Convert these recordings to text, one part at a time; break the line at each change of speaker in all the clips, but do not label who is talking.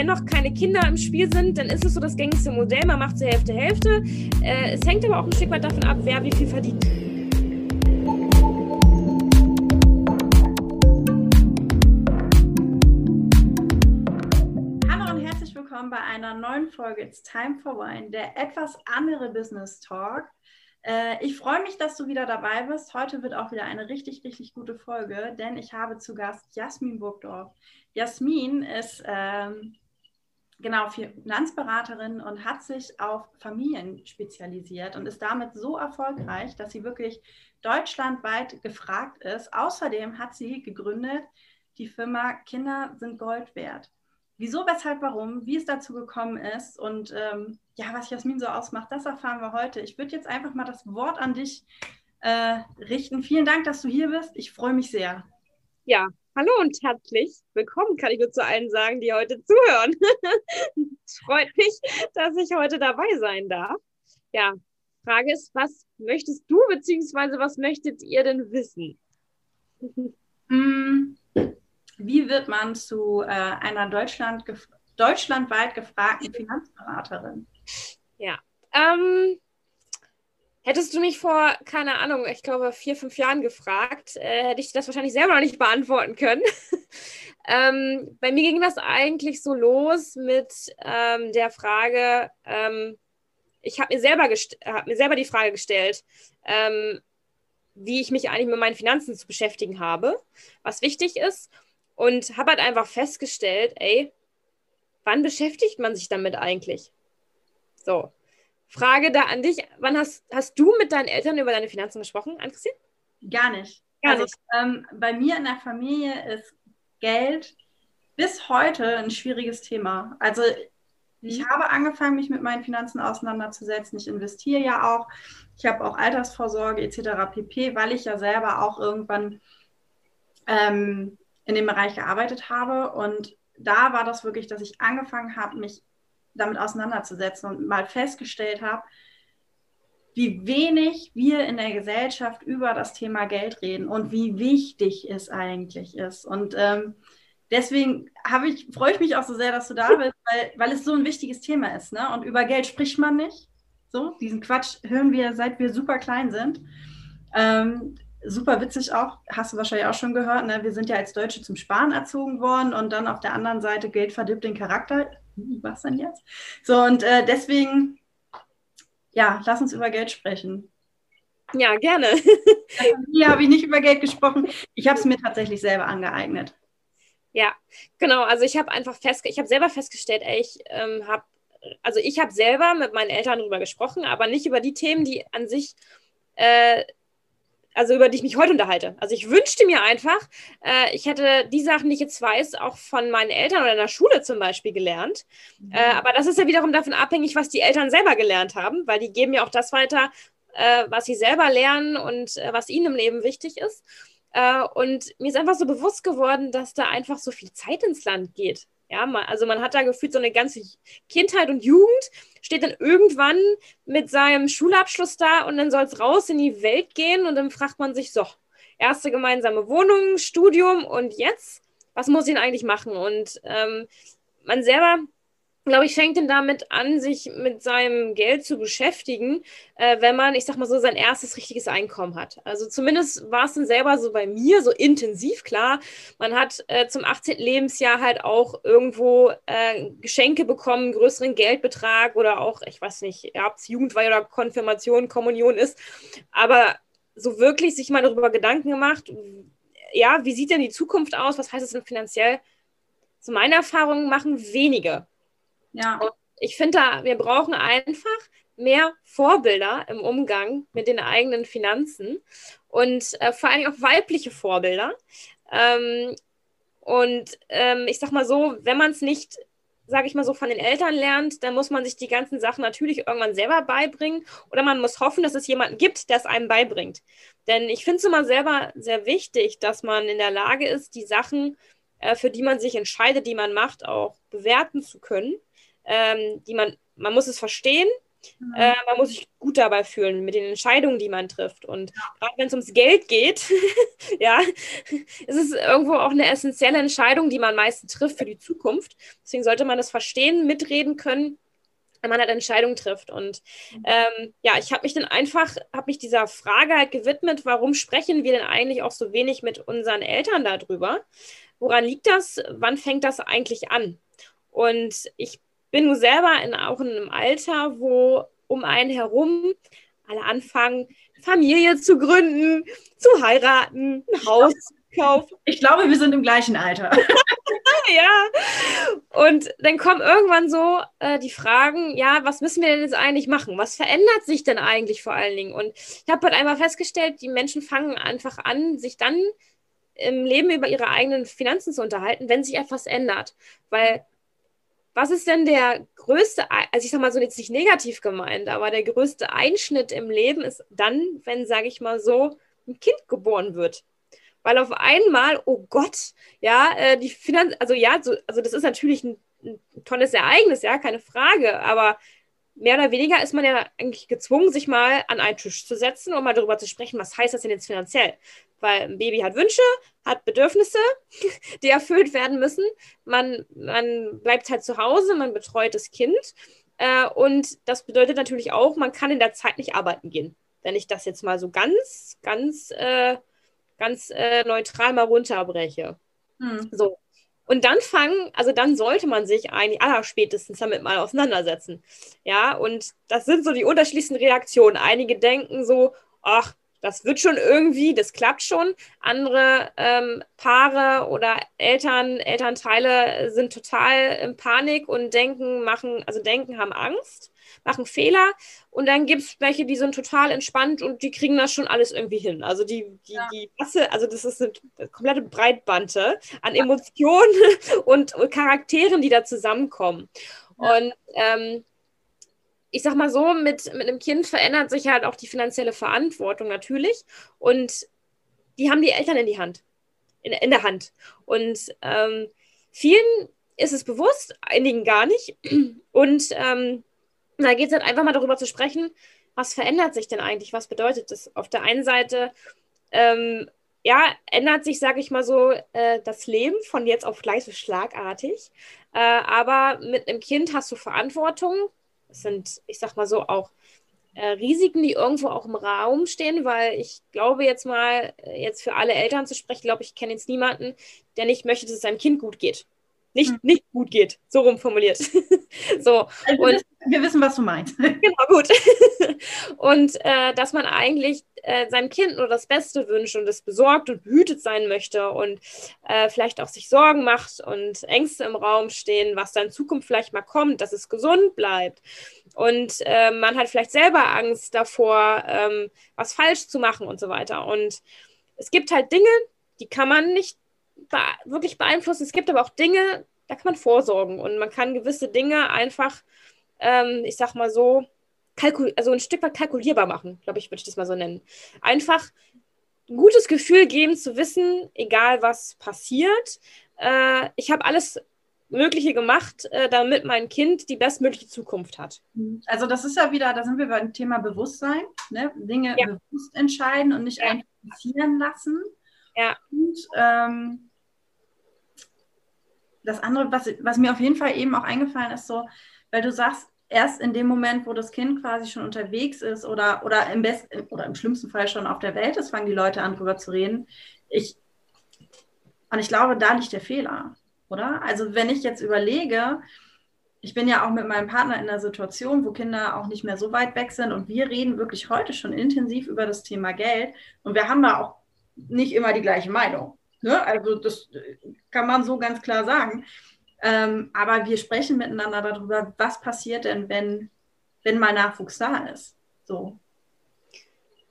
wenn noch keine Kinder im Spiel sind, dann ist es so das gängigste Modell. Man macht so Hälfte, Hälfte. Äh, es hängt aber auch ein Stück weit davon ab, wer wie viel verdient.
Hallo und herzlich willkommen bei einer neuen Folge It's Time for Wine, der etwas andere Business Talk. Äh, ich freue mich, dass du wieder dabei bist. Heute wird auch wieder eine richtig, richtig gute Folge, denn ich habe zu Gast Jasmin Burgdorf. Jasmin ist ähm, genau Finanzberaterin und hat sich auf Familien spezialisiert und ist damit so erfolgreich, dass sie wirklich deutschlandweit gefragt ist. Außerdem hat sie gegründet die Firma Kinder sind Gold wert. Wieso, weshalb, warum, wie es dazu gekommen ist und ähm, ja, was Jasmin so ausmacht, das erfahren wir heute. Ich würde jetzt einfach mal das Wort an dich äh, richten. Vielen Dank, dass du hier bist. Ich freue mich sehr.
Ja, hallo und herzlich willkommen, kann ich nur zu allen sagen, die heute zuhören. es freut mich, dass ich heute dabei sein darf. Ja, Frage ist, was möchtest du beziehungsweise was möchtet ihr denn wissen?
Mm, wie wird man zu äh, einer Deutschland gef deutschlandweit gefragten Finanzberaterin?
Ja, ähm, hättest du mich vor, keine Ahnung, ich glaube vier, fünf Jahren gefragt, äh, hätte ich das wahrscheinlich selber noch nicht beantworten können. ähm, bei mir ging das eigentlich so los mit ähm, der Frage, ähm, ich habe mir, selber hab mir selber die Frage gestellt, ähm, wie ich mich eigentlich mit meinen Finanzen zu beschäftigen habe, was wichtig ist. Und habe halt einfach festgestellt, ey, wann beschäftigt man sich damit eigentlich? So. Frage da an dich. Wann hast, hast du mit deinen Eltern über deine Finanzen gesprochen,
Ann-Christine? Gar nicht. Gar also, nicht. Ähm, bei mir in der Familie ist Geld bis heute ein schwieriges Thema. Also ich mhm. habe angefangen, mich mit meinen Finanzen auseinanderzusetzen. Ich investiere ja auch. Ich habe auch Altersvorsorge etc. pp, weil ich ja selber auch irgendwann ähm, in dem Bereich gearbeitet habe. Und da war das wirklich, dass ich angefangen habe, mich damit auseinanderzusetzen und mal festgestellt habe, wie wenig wir in der Gesellschaft über das Thema Geld reden und wie wichtig es eigentlich ist. Und ähm, deswegen ich, freue ich mich auch so sehr, dass du da bist, weil, weil es so ein wichtiges Thema ist. Ne? Und über Geld spricht man nicht. So, diesen Quatsch hören wir, seit wir super klein sind. Ähm, super witzig auch, hast du wahrscheinlich auch schon gehört, ne? wir sind ja als Deutsche zum Sparen erzogen worden und dann auf der anderen Seite Geld verdirbt den Charakter. Was denn jetzt? So, und äh, deswegen, ja, lass uns über Geld sprechen.
Ja, gerne.
Hier habe ich nicht über Geld gesprochen. Ich habe es mir tatsächlich selber angeeignet.
Ja, genau. Also ich habe einfach fest, ich habe selber festgestellt, ey, ich ähm, habe, also ich habe selber mit meinen Eltern darüber gesprochen, aber nicht über die Themen, die an sich äh, also über die ich mich heute unterhalte. Also ich wünschte mir einfach, äh, ich hätte die Sachen, die ich jetzt weiß, auch von meinen Eltern oder in der Schule zum Beispiel gelernt. Mhm. Äh, aber das ist ja wiederum davon abhängig, was die Eltern selber gelernt haben, weil die geben ja auch das weiter, äh, was sie selber lernen und äh, was ihnen im Leben wichtig ist. Äh, und mir ist einfach so bewusst geworden, dass da einfach so viel Zeit ins Land geht. Ja, man, also man hat da gefühlt so eine ganze Kindheit und Jugend, steht dann irgendwann mit seinem Schulabschluss da und dann soll es raus in die Welt gehen und dann fragt man sich so, erste gemeinsame Wohnung, Studium und jetzt, was muss ich denn eigentlich machen? Und ähm, man selber glaube ich, fängt denn damit an, sich mit seinem Geld zu beschäftigen, äh, wenn man, ich sag mal so, sein erstes richtiges Einkommen hat. Also zumindest war es dann selber so bei mir, so intensiv, klar. Man hat äh, zum 18. Lebensjahr halt auch irgendwo äh, Geschenke bekommen, größeren Geldbetrag oder auch, ich weiß nicht, ob es Jugendweihe oder Konfirmation, Kommunion ist. Aber so wirklich sich mal darüber Gedanken gemacht, ja, wie sieht denn die Zukunft aus? Was heißt es denn finanziell? Zu meiner Erfahrung machen wenige ja. Und ich finde da, wir brauchen einfach mehr Vorbilder im Umgang mit den eigenen Finanzen und äh, vor allem auch weibliche Vorbilder. Ähm, und ähm, ich sag mal so, wenn man es nicht, sage ich mal so, von den Eltern lernt, dann muss man sich die ganzen Sachen natürlich irgendwann selber beibringen oder man muss hoffen, dass es jemanden gibt, der es einem beibringt. Denn ich finde es immer selber sehr wichtig, dass man in der Lage ist, die Sachen, äh, für die man sich entscheidet, die man macht, auch bewerten zu können ähm, die man, man muss es verstehen, Mhm. Äh, man muss sich gut dabei fühlen mit den Entscheidungen, die man trifft. Und ja. gerade wenn es ums Geld geht, ja, ist es irgendwo auch eine essentielle Entscheidung, die man meistens trifft für die Zukunft. Deswegen sollte man das verstehen, mitreden können wenn man halt Entscheidungen trifft. Und mhm. ähm, ja, ich habe mich dann einfach, habe mich dieser Frage halt gewidmet, warum sprechen wir denn eigentlich auch so wenig mit unseren Eltern darüber? Woran liegt das? Wann fängt das eigentlich an? Und ich bin nun selber in, auch in einem Alter, wo um einen herum alle anfangen, Familie zu gründen, zu heiraten, ein Haus zu kaufen.
Ich glaube, wir sind im gleichen Alter.
ja. Und dann kommen irgendwann so äh, die Fragen, ja, was müssen wir denn jetzt eigentlich machen? Was verändert sich denn eigentlich vor allen Dingen? Und ich habe halt einmal festgestellt, die Menschen fangen einfach an, sich dann im Leben über ihre eigenen Finanzen zu unterhalten, wenn sich etwas ändert. Weil was ist denn der größte, also ich sag mal so jetzt nicht negativ gemeint, aber der größte Einschnitt im Leben ist dann, wenn, sage ich mal so, ein Kind geboren wird weil auf einmal, oh Gott, ja, äh, die Finanz, also ja, so, also das ist natürlich ein, ein, tolles Ereignis, ja, keine Frage, aber mehr oder weniger ist man ja eigentlich gezwungen, sich mal an einen Tisch zu setzen und mal darüber zu sprechen, was heißt das denn jetzt finanziell? Weil ein Baby hat Wünsche, hat Bedürfnisse, die erfüllt werden müssen. Man, man bleibt halt zu Hause, man betreut das Kind. Äh, und das bedeutet natürlich auch, man kann in der Zeit nicht arbeiten gehen. Wenn ich das jetzt mal so ganz, ganz äh, ganz äh, neutral mal runterbreche. Hm. So. Und dann fangen, also dann sollte man sich eigentlich allerspätestens damit mal auseinandersetzen. Ja, und das sind so die unterschiedlichsten Reaktionen. Einige denken so, ach, das wird schon irgendwie, das klappt schon. Andere ähm, Paare oder Eltern, Elternteile sind total in Panik und denken, machen, also denken, haben Angst machen Fehler und dann gibt es welche, die sind total entspannt und die kriegen das schon alles irgendwie hin. Also die, die, ja. die Masse, also das ist eine komplette Breitbande an Emotionen und, und Charakteren, die da zusammenkommen. Ja. Und ähm, ich sag mal so, mit, mit einem Kind verändert sich halt auch die finanzielle Verantwortung natürlich. Und die haben die Eltern in die Hand, in, in der Hand. Und ähm, vielen ist es bewusst, einigen gar nicht. Und ähm, da geht es halt einfach mal darüber zu sprechen, was verändert sich denn eigentlich? Was bedeutet das? Auf der einen Seite, ähm, ja, ändert sich, sage ich mal so, äh, das Leben von jetzt auf gleich so schlagartig. Äh, aber mit einem Kind hast du Verantwortung. Das sind, ich sag mal so, auch äh, Risiken, die irgendwo auch im Raum stehen, weil ich glaube jetzt mal, äh, jetzt für alle Eltern zu sprechen, glaube ich, kenne jetzt niemanden, der nicht möchte, dass es seinem Kind gut geht nicht, hm. nicht gut geht. So rum formuliert. so.
Also und, wir wissen, was du meinst.
genau, gut. und äh, dass man eigentlich äh, seinem Kind nur das Beste wünscht und es besorgt und behütet sein möchte und äh, vielleicht auch sich Sorgen macht und Ängste im Raum stehen, was da in Zukunft vielleicht mal kommt, dass es gesund bleibt. Und äh, man hat vielleicht selber Angst davor, ähm, was falsch zu machen und so weiter. Und es gibt halt Dinge, die kann man nicht wirklich beeinflussen. Es gibt aber auch Dinge, da kann man vorsorgen und man kann gewisse Dinge einfach, ähm, ich sag mal so, also ein Stück weit kalkulierbar machen, glaube ich, würde ich das mal so nennen. Einfach ein gutes Gefühl geben, zu wissen, egal was passiert, äh, ich habe alles Mögliche gemacht, äh, damit mein Kind die bestmögliche Zukunft hat.
Also das ist ja wieder, da sind wir beim Thema Bewusstsein, ne? Dinge ja. bewusst entscheiden und nicht ja. einfach passieren lassen.
Ja.
Und ähm, das andere, was, was mir auf jeden Fall eben auch eingefallen ist, so, weil du sagst, erst in dem Moment, wo das Kind quasi schon unterwegs ist oder, oder im besten oder im schlimmsten Fall schon auf der Welt ist, fangen die Leute an, drüber zu reden. Ich, und ich glaube, da liegt der Fehler, oder? Also, wenn ich jetzt überlege, ich bin ja auch mit meinem Partner in einer Situation, wo Kinder auch nicht mehr so weit weg sind und wir reden wirklich heute schon intensiv über das Thema Geld und wir haben da auch nicht immer die gleiche Meinung. Ne? Also das kann man so ganz klar sagen. Ähm, aber wir sprechen miteinander darüber, was passiert denn, wenn, wenn mal Nachwuchs da ist. So.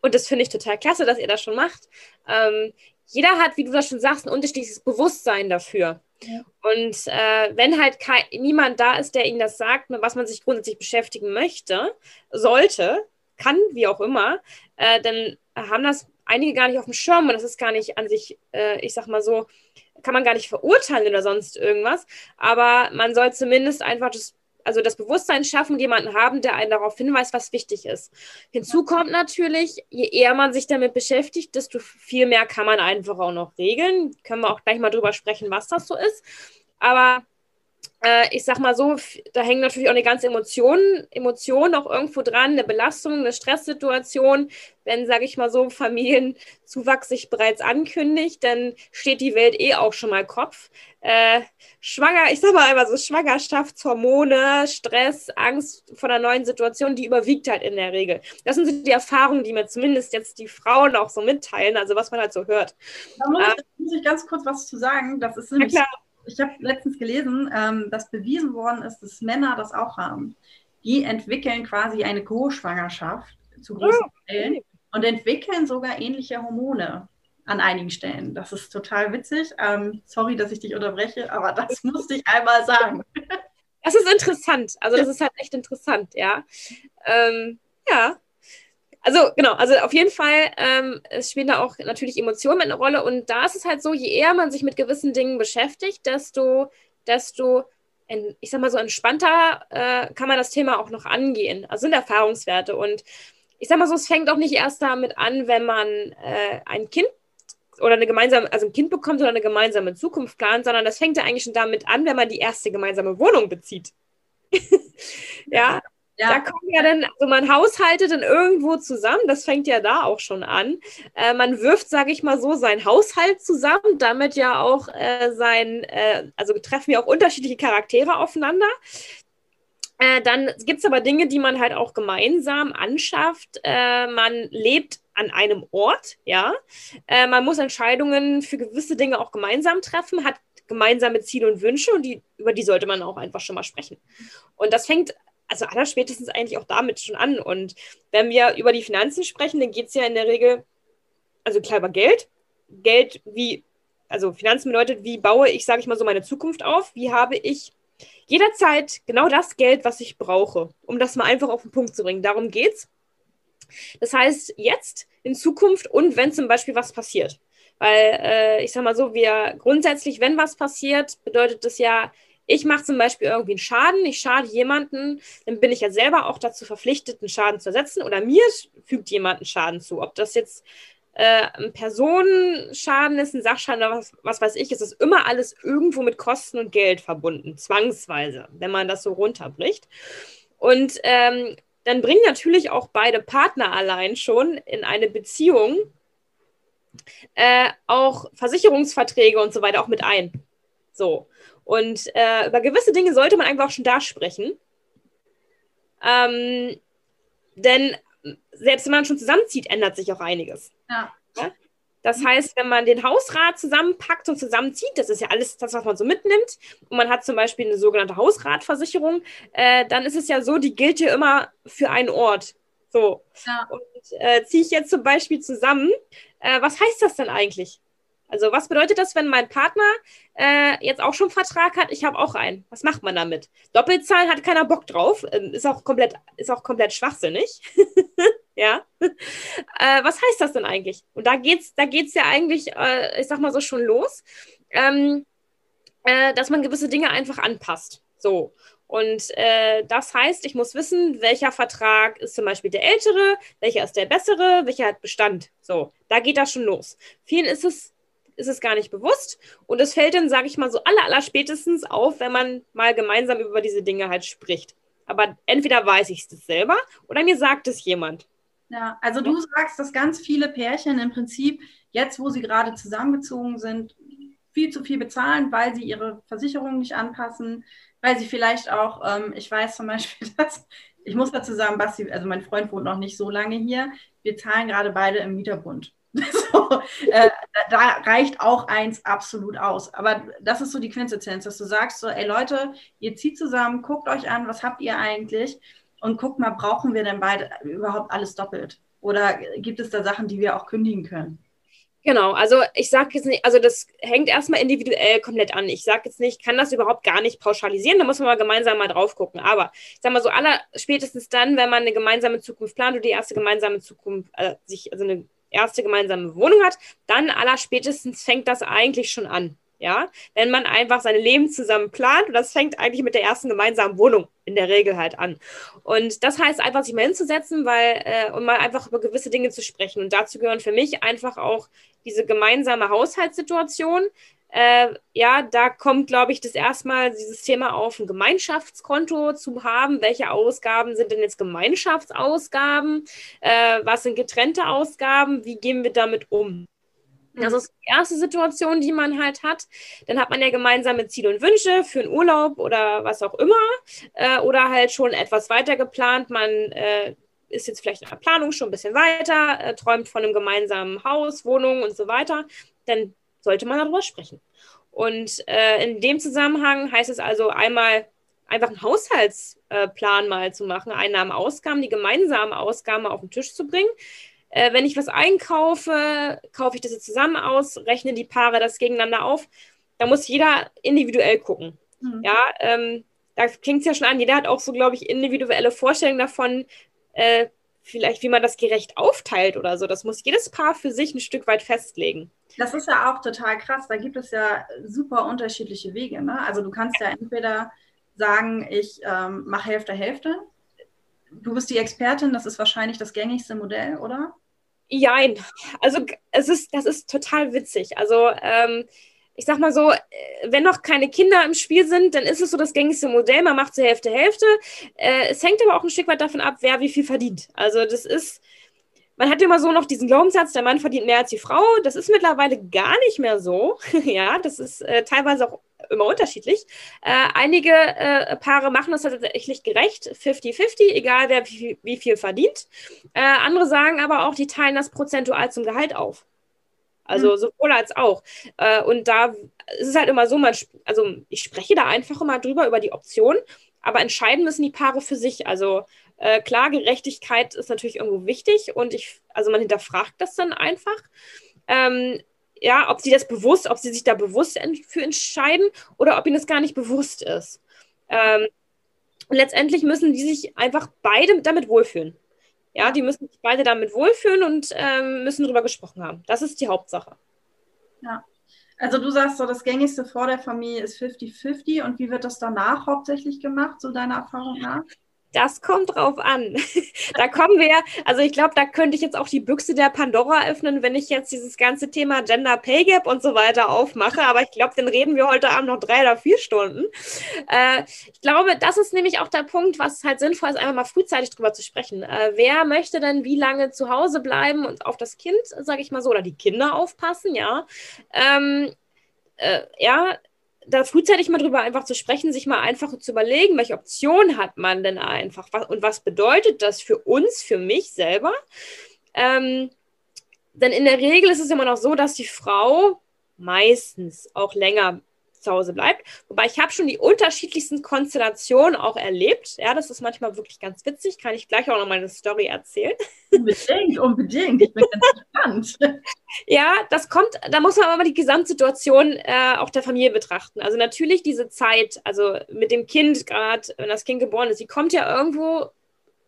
Und das finde ich total klasse, dass ihr das schon macht. Ähm, jeder hat, wie du das schon sagst, ein unterschiedliches Bewusstsein dafür. Ja. Und äh, wenn halt kein, niemand da ist, der ihnen das sagt, mit was man sich grundsätzlich beschäftigen möchte, sollte, kann, wie auch immer, äh, dann haben das einige gar nicht auf dem Schirm und das ist gar nicht an sich, äh, ich sag mal so, kann man gar nicht verurteilen oder sonst irgendwas, aber man soll zumindest einfach das, also das Bewusstsein schaffen, jemanden haben, der einen darauf hinweist, was wichtig ist. Hinzu kommt natürlich, je eher man sich damit beschäftigt, desto viel mehr kann man einfach auch noch regeln. Können wir auch gleich mal drüber sprechen, was das so ist. Aber ich sag mal so, da hängen natürlich auch eine ganze Emotion, Emotion auch irgendwo dran, eine Belastung, eine Stresssituation. Wenn, sage ich mal so, Familienzuwachs sich bereits ankündigt, dann steht die Welt eh auch schon mal Kopf. Äh, schwanger, ich sag mal einfach so, Schwangerschaftshormone, Stress, Angst vor einer neuen Situation, die überwiegt halt in der Regel. Das sind so die Erfahrungen, die mir zumindest jetzt die Frauen auch so mitteilen, also was man halt so hört.
Da muss, äh, muss ich ganz kurz was zu sagen. Das ist nämlich. Ich habe letztens gelesen, ähm, dass bewiesen worden ist, dass Männer das auch haben. Die entwickeln quasi eine Co-Schwangerschaft zu großen oh, Teilen und entwickeln sogar ähnliche Hormone an einigen Stellen. Das ist total witzig. Ähm, sorry, dass ich dich unterbreche, aber das musste ich einmal sagen.
Das ist interessant. Also das ist halt echt interessant, ja. Ähm, ja, also genau, also auf jeden Fall, ähm, es spielen da auch natürlich Emotionen eine Rolle und da ist es halt so, je eher man sich mit gewissen Dingen beschäftigt, desto, desto ich sag mal so entspannter äh, kann man das Thema auch noch angehen. Also sind Erfahrungswerte und ich sag mal so, es fängt auch nicht erst damit an, wenn man äh, ein Kind oder eine gemeinsame, also ein Kind bekommt oder eine gemeinsame Zukunft plant, sondern das fängt ja eigentlich schon damit an, wenn man die erste gemeinsame Wohnung bezieht. ja, ja. Da kommen ja dann, also man haushaltet dann irgendwo zusammen, das fängt ja da auch schon an. Äh, man wirft, sage ich mal so, seinen Haushalt zusammen, damit ja auch äh, sein, äh, also treffen ja auch unterschiedliche Charaktere aufeinander. Äh, dann gibt es aber Dinge, die man halt auch gemeinsam anschafft. Äh, man lebt an einem Ort, ja. Äh, man muss Entscheidungen für gewisse Dinge auch gemeinsam treffen, hat gemeinsame Ziele und Wünsche und die, über die sollte man auch einfach schon mal sprechen. Und das fängt also allerspätestens eigentlich auch damit schon an. Und wenn wir über die Finanzen sprechen, dann geht es ja in der Regel, also klar über Geld. Geld wie, also Finanzen bedeutet, wie baue ich, sage ich mal so, meine Zukunft auf? Wie habe ich jederzeit genau das Geld, was ich brauche, um das mal einfach auf den Punkt zu bringen. Darum geht's. Das heißt, jetzt, in Zukunft und wenn zum Beispiel was passiert. Weil äh, ich sag mal so, wir grundsätzlich, wenn was passiert, bedeutet das ja, ich mache zum Beispiel irgendwie einen Schaden, ich schade jemanden, dann bin ich ja selber auch dazu verpflichtet, einen Schaden zu ersetzen oder mir fügt jemand einen Schaden zu. Ob das jetzt äh, ein Personenschaden ist, ein Sachschaden oder was, was weiß ich, ist das immer alles irgendwo mit Kosten und Geld verbunden, zwangsweise, wenn man das so runterbricht. Und ähm, dann bringen natürlich auch beide Partner allein schon in eine Beziehung äh, auch Versicherungsverträge und so weiter auch mit ein. So. Und äh, über gewisse Dinge sollte man einfach auch schon da sprechen. Ähm, denn selbst wenn man schon zusammenzieht, ändert sich auch einiges. Ja. ja? Das heißt, wenn man den Hausrat zusammenpackt und zusammenzieht, das ist ja alles das, was man so mitnimmt, und man hat zum Beispiel eine sogenannte Hausratversicherung, äh, dann ist es ja so, die gilt ja immer für einen Ort. So. Ja. Und äh, ziehe ich jetzt zum Beispiel zusammen, äh, was heißt das denn eigentlich? Also was bedeutet das, wenn mein Partner äh, jetzt auch schon einen Vertrag hat? Ich habe auch einen. Was macht man damit? Doppelzahlen hat keiner Bock drauf. Ähm, ist, auch komplett, ist auch komplett schwachsinnig. ja. Äh, was heißt das denn eigentlich? Und da geht's, da geht's ja eigentlich, äh, ich sag mal so schon los, ähm, äh, dass man gewisse Dinge einfach anpasst. So. Und äh, das heißt, ich muss wissen, welcher Vertrag ist zum Beispiel der ältere, welcher ist der bessere, welcher hat Bestand. So, da geht das schon los. Vielen ist es ist es gar nicht bewusst. Und es fällt dann, sage ich mal, so aller, aller spätestens auf, wenn man mal gemeinsam über diese Dinge halt spricht. Aber entweder weiß ich es selber oder mir sagt es jemand.
Ja, also du sagst, dass ganz viele Pärchen im Prinzip jetzt, wo sie gerade zusammengezogen sind, viel zu viel bezahlen, weil sie ihre Versicherung nicht anpassen, weil sie vielleicht auch, ähm, ich weiß zum Beispiel, dass, ich muss dazu sagen, Basti, also mein Freund wohnt noch nicht so lange hier, wir zahlen gerade beide im Mieterbund. So, äh, da reicht auch eins absolut aus. Aber das ist so die Quintessenz, dass du sagst so, ey Leute, ihr zieht zusammen, guckt euch an, was habt ihr eigentlich? Und guckt mal, brauchen wir denn beide überhaupt alles doppelt? Oder gibt es da Sachen, die wir auch kündigen können?
Genau, also ich sage jetzt nicht, also das hängt erstmal individuell komplett an. Ich sage jetzt nicht, kann das überhaupt gar nicht pauschalisieren, da muss man mal gemeinsam mal drauf gucken. Aber ich sage mal so, aller spätestens dann, wenn man eine gemeinsame Zukunft plant oder die erste gemeinsame Zukunft, äh, sich, also eine erste gemeinsame Wohnung hat, dann aller spätestens fängt das eigentlich schon an. Ja, wenn man einfach sein Leben zusammen plant und das fängt eigentlich mit der ersten gemeinsamen Wohnung in der Regel halt an. Und das heißt einfach, sich mal hinzusetzen, weil, äh, um mal einfach über gewisse Dinge zu sprechen. Und dazu gehören für mich einfach auch diese gemeinsame Haushaltssituation. Äh, ja, da kommt, glaube ich, das erstmal dieses Thema auf, ein Gemeinschaftskonto zu haben. Welche Ausgaben sind denn jetzt Gemeinschaftsausgaben? Äh, was sind getrennte Ausgaben? Wie gehen wir damit um? Das ist die erste Situation, die man halt hat. Dann hat man ja gemeinsame Ziele und Wünsche für einen Urlaub oder was auch immer. Äh, oder halt schon etwas weiter geplant. Man äh, ist jetzt vielleicht in der Planung schon ein bisschen weiter, äh, träumt von einem gemeinsamen Haus, Wohnung und so weiter. Dann sollte man darüber sprechen. Und äh, in dem Zusammenhang heißt es also einmal einfach einen Haushaltsplan mal zu machen, Einnahmen, Ausgaben, die gemeinsamen Ausgaben auf den Tisch zu bringen äh, wenn ich was einkaufe, kaufe ich das jetzt zusammen aus, rechne die Paare das gegeneinander auf. Da muss jeder individuell gucken. Mhm. Ja, ähm, da klingt es ja schon an, jeder hat auch so, glaube ich, individuelle Vorstellungen davon, äh, vielleicht wie man das gerecht aufteilt oder so. Das muss jedes Paar für sich ein Stück weit festlegen.
Das ist ja auch total krass. Da gibt es ja super unterschiedliche Wege. Ne? Also du kannst ja entweder sagen, ich ähm, mache Hälfte, Hälfte du bist die Expertin, das ist wahrscheinlich das gängigste Modell, oder?
Jein. Also es ist, das ist total witzig. Also ähm, ich sag mal so, äh, wenn noch keine Kinder im Spiel sind, dann ist es so das gängigste Modell. Man macht zur Hälfte Hälfte. Äh, es hängt aber auch ein Stück weit davon ab, wer wie viel verdient. Also das ist, man hat immer so noch diesen Glaubenssatz, der Mann verdient mehr als die Frau. Das ist mittlerweile gar nicht mehr so. ja, das ist äh, teilweise auch immer unterschiedlich. Äh, einige äh, Paare machen das tatsächlich gerecht, 50-50, egal wer wie, wie, viel verdient. Äh, andere sagen aber auch, die teilen das prozentual zum Gehalt auf. Also mhm. sowohl als auch. Äh, und da ist es halt immer so, man, also ich spreche da einfach immer drüber, über die Option, aber entscheiden müssen die Paare für sich. Also äh, klar, Gerechtigkeit ist natürlich irgendwo wichtig und ich, also man hinterfragt das dann einfach. Ähm, ja, ob sie das bewusst, ob sie sich da bewusst für entscheiden oder ob ihnen das gar nicht bewusst ist. Ähm, und letztendlich müssen die sich einfach beide damit wohlfühlen. Ja, die müssen sich beide damit wohlfühlen und ähm, müssen darüber gesprochen haben. Das ist die Hauptsache.
Ja. Also du sagst so, das gängigste vor der Familie ist 50-50 und wie wird das danach hauptsächlich gemacht, so deiner Erfahrung nach?
Das kommt drauf an. da kommen wir, also ich glaube, da könnte ich jetzt auch die Büchse der Pandora öffnen, wenn ich jetzt dieses ganze Thema Gender Pay Gap und so weiter aufmache. Aber ich glaube, den reden wir heute Abend noch drei oder vier Stunden. Äh, ich glaube, das ist nämlich auch der Punkt, was halt sinnvoll ist, einfach mal frühzeitig drüber zu sprechen. Äh, wer möchte denn wie lange zu Hause bleiben und auf das Kind, sage ich mal so, oder die Kinder aufpassen, ja? Ähm, äh, ja, da frühzeitig mal drüber einfach zu sprechen, sich mal einfach zu überlegen, welche Option hat man denn einfach was, und was bedeutet das für uns, für mich selber. Ähm, denn in der Regel ist es immer noch so, dass die Frau meistens auch länger zu Hause bleibt. Wobei ich habe schon die unterschiedlichsten Konstellationen auch erlebt. Ja, das ist manchmal wirklich ganz witzig. Kann ich gleich auch noch mal eine Story erzählen.
Unbedingt, unbedingt. Ich bin ganz gespannt.
ja, das kommt, da muss man aber die Gesamtsituation äh, auch der Familie betrachten. Also natürlich diese Zeit, also mit dem Kind, gerade wenn das Kind geboren ist, die kommt ja irgendwo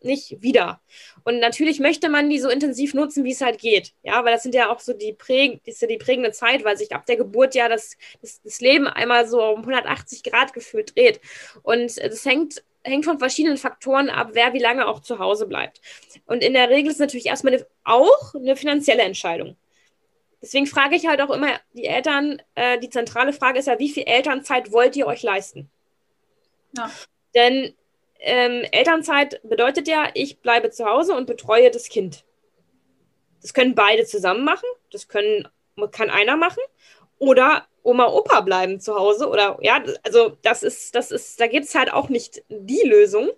nicht wieder. Und natürlich möchte man die so intensiv nutzen, wie es halt geht. Ja, weil das sind ja auch so die, präg ist ja die prägende Zeit, weil sich ab der Geburt ja das, das, das Leben einmal so um 180 Grad gefühlt dreht. Und das hängt hängt von verschiedenen Faktoren ab, wer wie lange auch zu Hause bleibt. Und in der Regel ist natürlich erstmal eine, auch eine finanzielle Entscheidung. Deswegen frage ich halt auch immer die Eltern, äh, die zentrale Frage ist ja, wie viel Elternzeit wollt ihr euch leisten? Ja. Denn ähm, Elternzeit bedeutet ja, ich bleibe zu Hause und betreue das Kind. Das können beide zusammen machen, das können, kann einer machen. Oder Oma, Opa bleiben zu Hause. Oder ja, also das ist, das ist, da gibt es halt auch nicht die Lösung.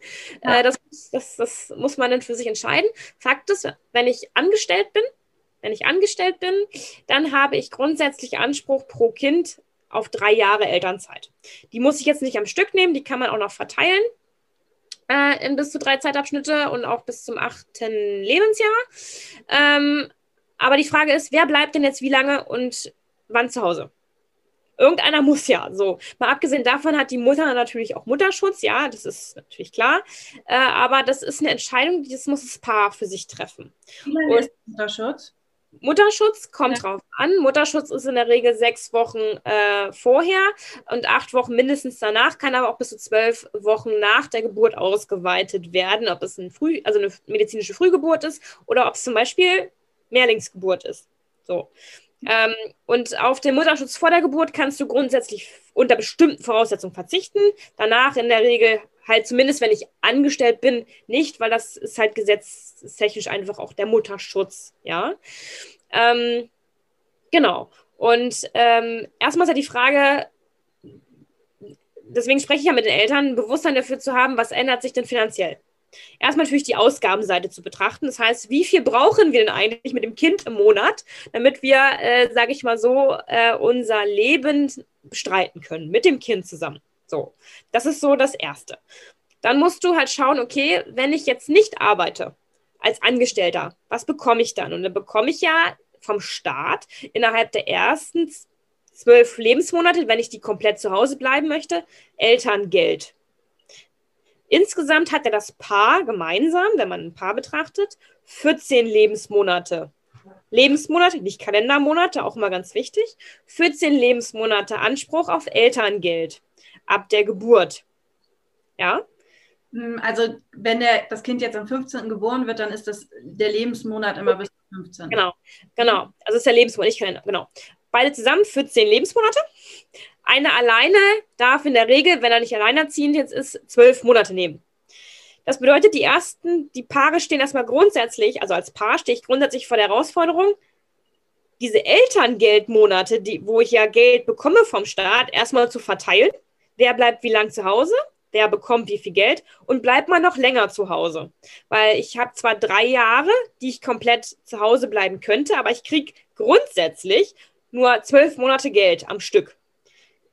Ja. Äh, das, das, das muss man dann für sich entscheiden. Fakt ist, wenn ich angestellt bin, wenn ich angestellt bin, dann habe ich grundsätzlich Anspruch pro Kind auf drei Jahre Elternzeit. Die muss ich jetzt nicht am Stück nehmen, die kann man auch noch verteilen äh, in bis zu drei Zeitabschnitte und auch bis zum achten Lebensjahr. Ähm, aber die Frage ist, wer bleibt denn jetzt wie lange und wann zu Hause? Irgendeiner muss ja. So, mal abgesehen davon hat die Mutter natürlich auch Mutterschutz, ja, das ist natürlich klar. Äh, aber das ist eine Entscheidung, die das muss das Paar für sich treffen.
Wie lange ist Mutterschutz?
Mutterschutz kommt ja. drauf an. Mutterschutz ist in der Regel sechs Wochen äh, vorher und acht Wochen mindestens danach, kann aber auch bis zu zwölf Wochen nach der Geburt ausgeweitet werden, ob es ein Früh, also eine medizinische Frühgeburt ist oder ob es zum Beispiel Mehrlingsgeburt ist. So. Ähm, und auf den Mutterschutz vor der Geburt kannst du grundsätzlich unter bestimmten Voraussetzungen verzichten. Danach in der Regel halt zumindest, wenn ich angestellt bin, nicht, weil das ist halt gesetztechnisch einfach auch der Mutterschutz, ja. Ähm, genau. Und ähm, erstmal ist ja die Frage, deswegen spreche ich ja mit den Eltern, Bewusstsein dafür zu haben, was ändert sich denn finanziell? Erstmal natürlich die Ausgabenseite zu betrachten. Das heißt, wie viel brauchen wir denn eigentlich mit dem Kind im Monat, damit wir, äh, sage ich mal so, äh, unser Leben bestreiten können mit dem Kind zusammen. So, das ist so das Erste. Dann musst du halt schauen, okay, wenn ich jetzt nicht arbeite als Angestellter, was bekomme ich dann? Und dann bekomme ich ja vom Staat innerhalb der ersten zwölf Lebensmonate, wenn ich die komplett zu Hause bleiben möchte, Elterngeld. Insgesamt hat ja das Paar gemeinsam, wenn man ein Paar betrachtet, 14 Lebensmonate. Lebensmonate, nicht Kalendermonate, auch immer ganz wichtig. 14 Lebensmonate Anspruch auf Elterngeld ab der Geburt. Ja?
Hm, also, wenn der, das Kind jetzt am 15. geboren wird, dann ist das der Lebensmonat immer bis 15.
Genau, genau. Also ist der Lebensmonat, nicht Kalender, genau. Beide zusammen 14 Lebensmonate. Eine alleine darf in der Regel, wenn er nicht alleinerziehend jetzt ist, zwölf Monate nehmen. Das bedeutet, die ersten, die Paare stehen erstmal grundsätzlich, also als Paar stehe ich grundsätzlich vor der Herausforderung, diese Elterngeldmonate, die, wo ich ja Geld bekomme vom Staat, erstmal zu verteilen wer bleibt wie lang zu Hause, wer bekommt wie viel Geld und bleibt man noch länger zu Hause. Weil ich habe zwar drei Jahre, die ich komplett zu Hause bleiben könnte, aber ich kriege grundsätzlich nur zwölf Monate Geld am Stück.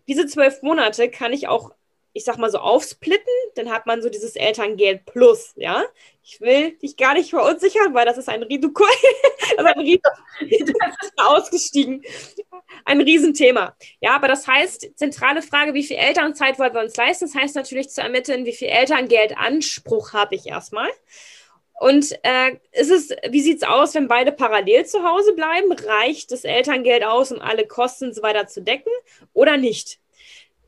Diese zwölf Monate kann ich auch ich sag mal so, aufsplitten, dann hat man so dieses Elterngeld plus, ja. Ich will dich gar nicht verunsichern, weil das ist ein ausgestiegen. Ein Riesenthema. Ja, aber das heißt, zentrale Frage, wie viel Elternzeit wollen wir uns leisten? Das heißt natürlich zu ermitteln, wie viel Elterngeldanspruch habe ich erstmal. Und äh, ist es, wie sieht es aus, wenn beide parallel zu Hause bleiben? Reicht das Elterngeld aus, um alle Kosten und so weiter zu decken oder nicht?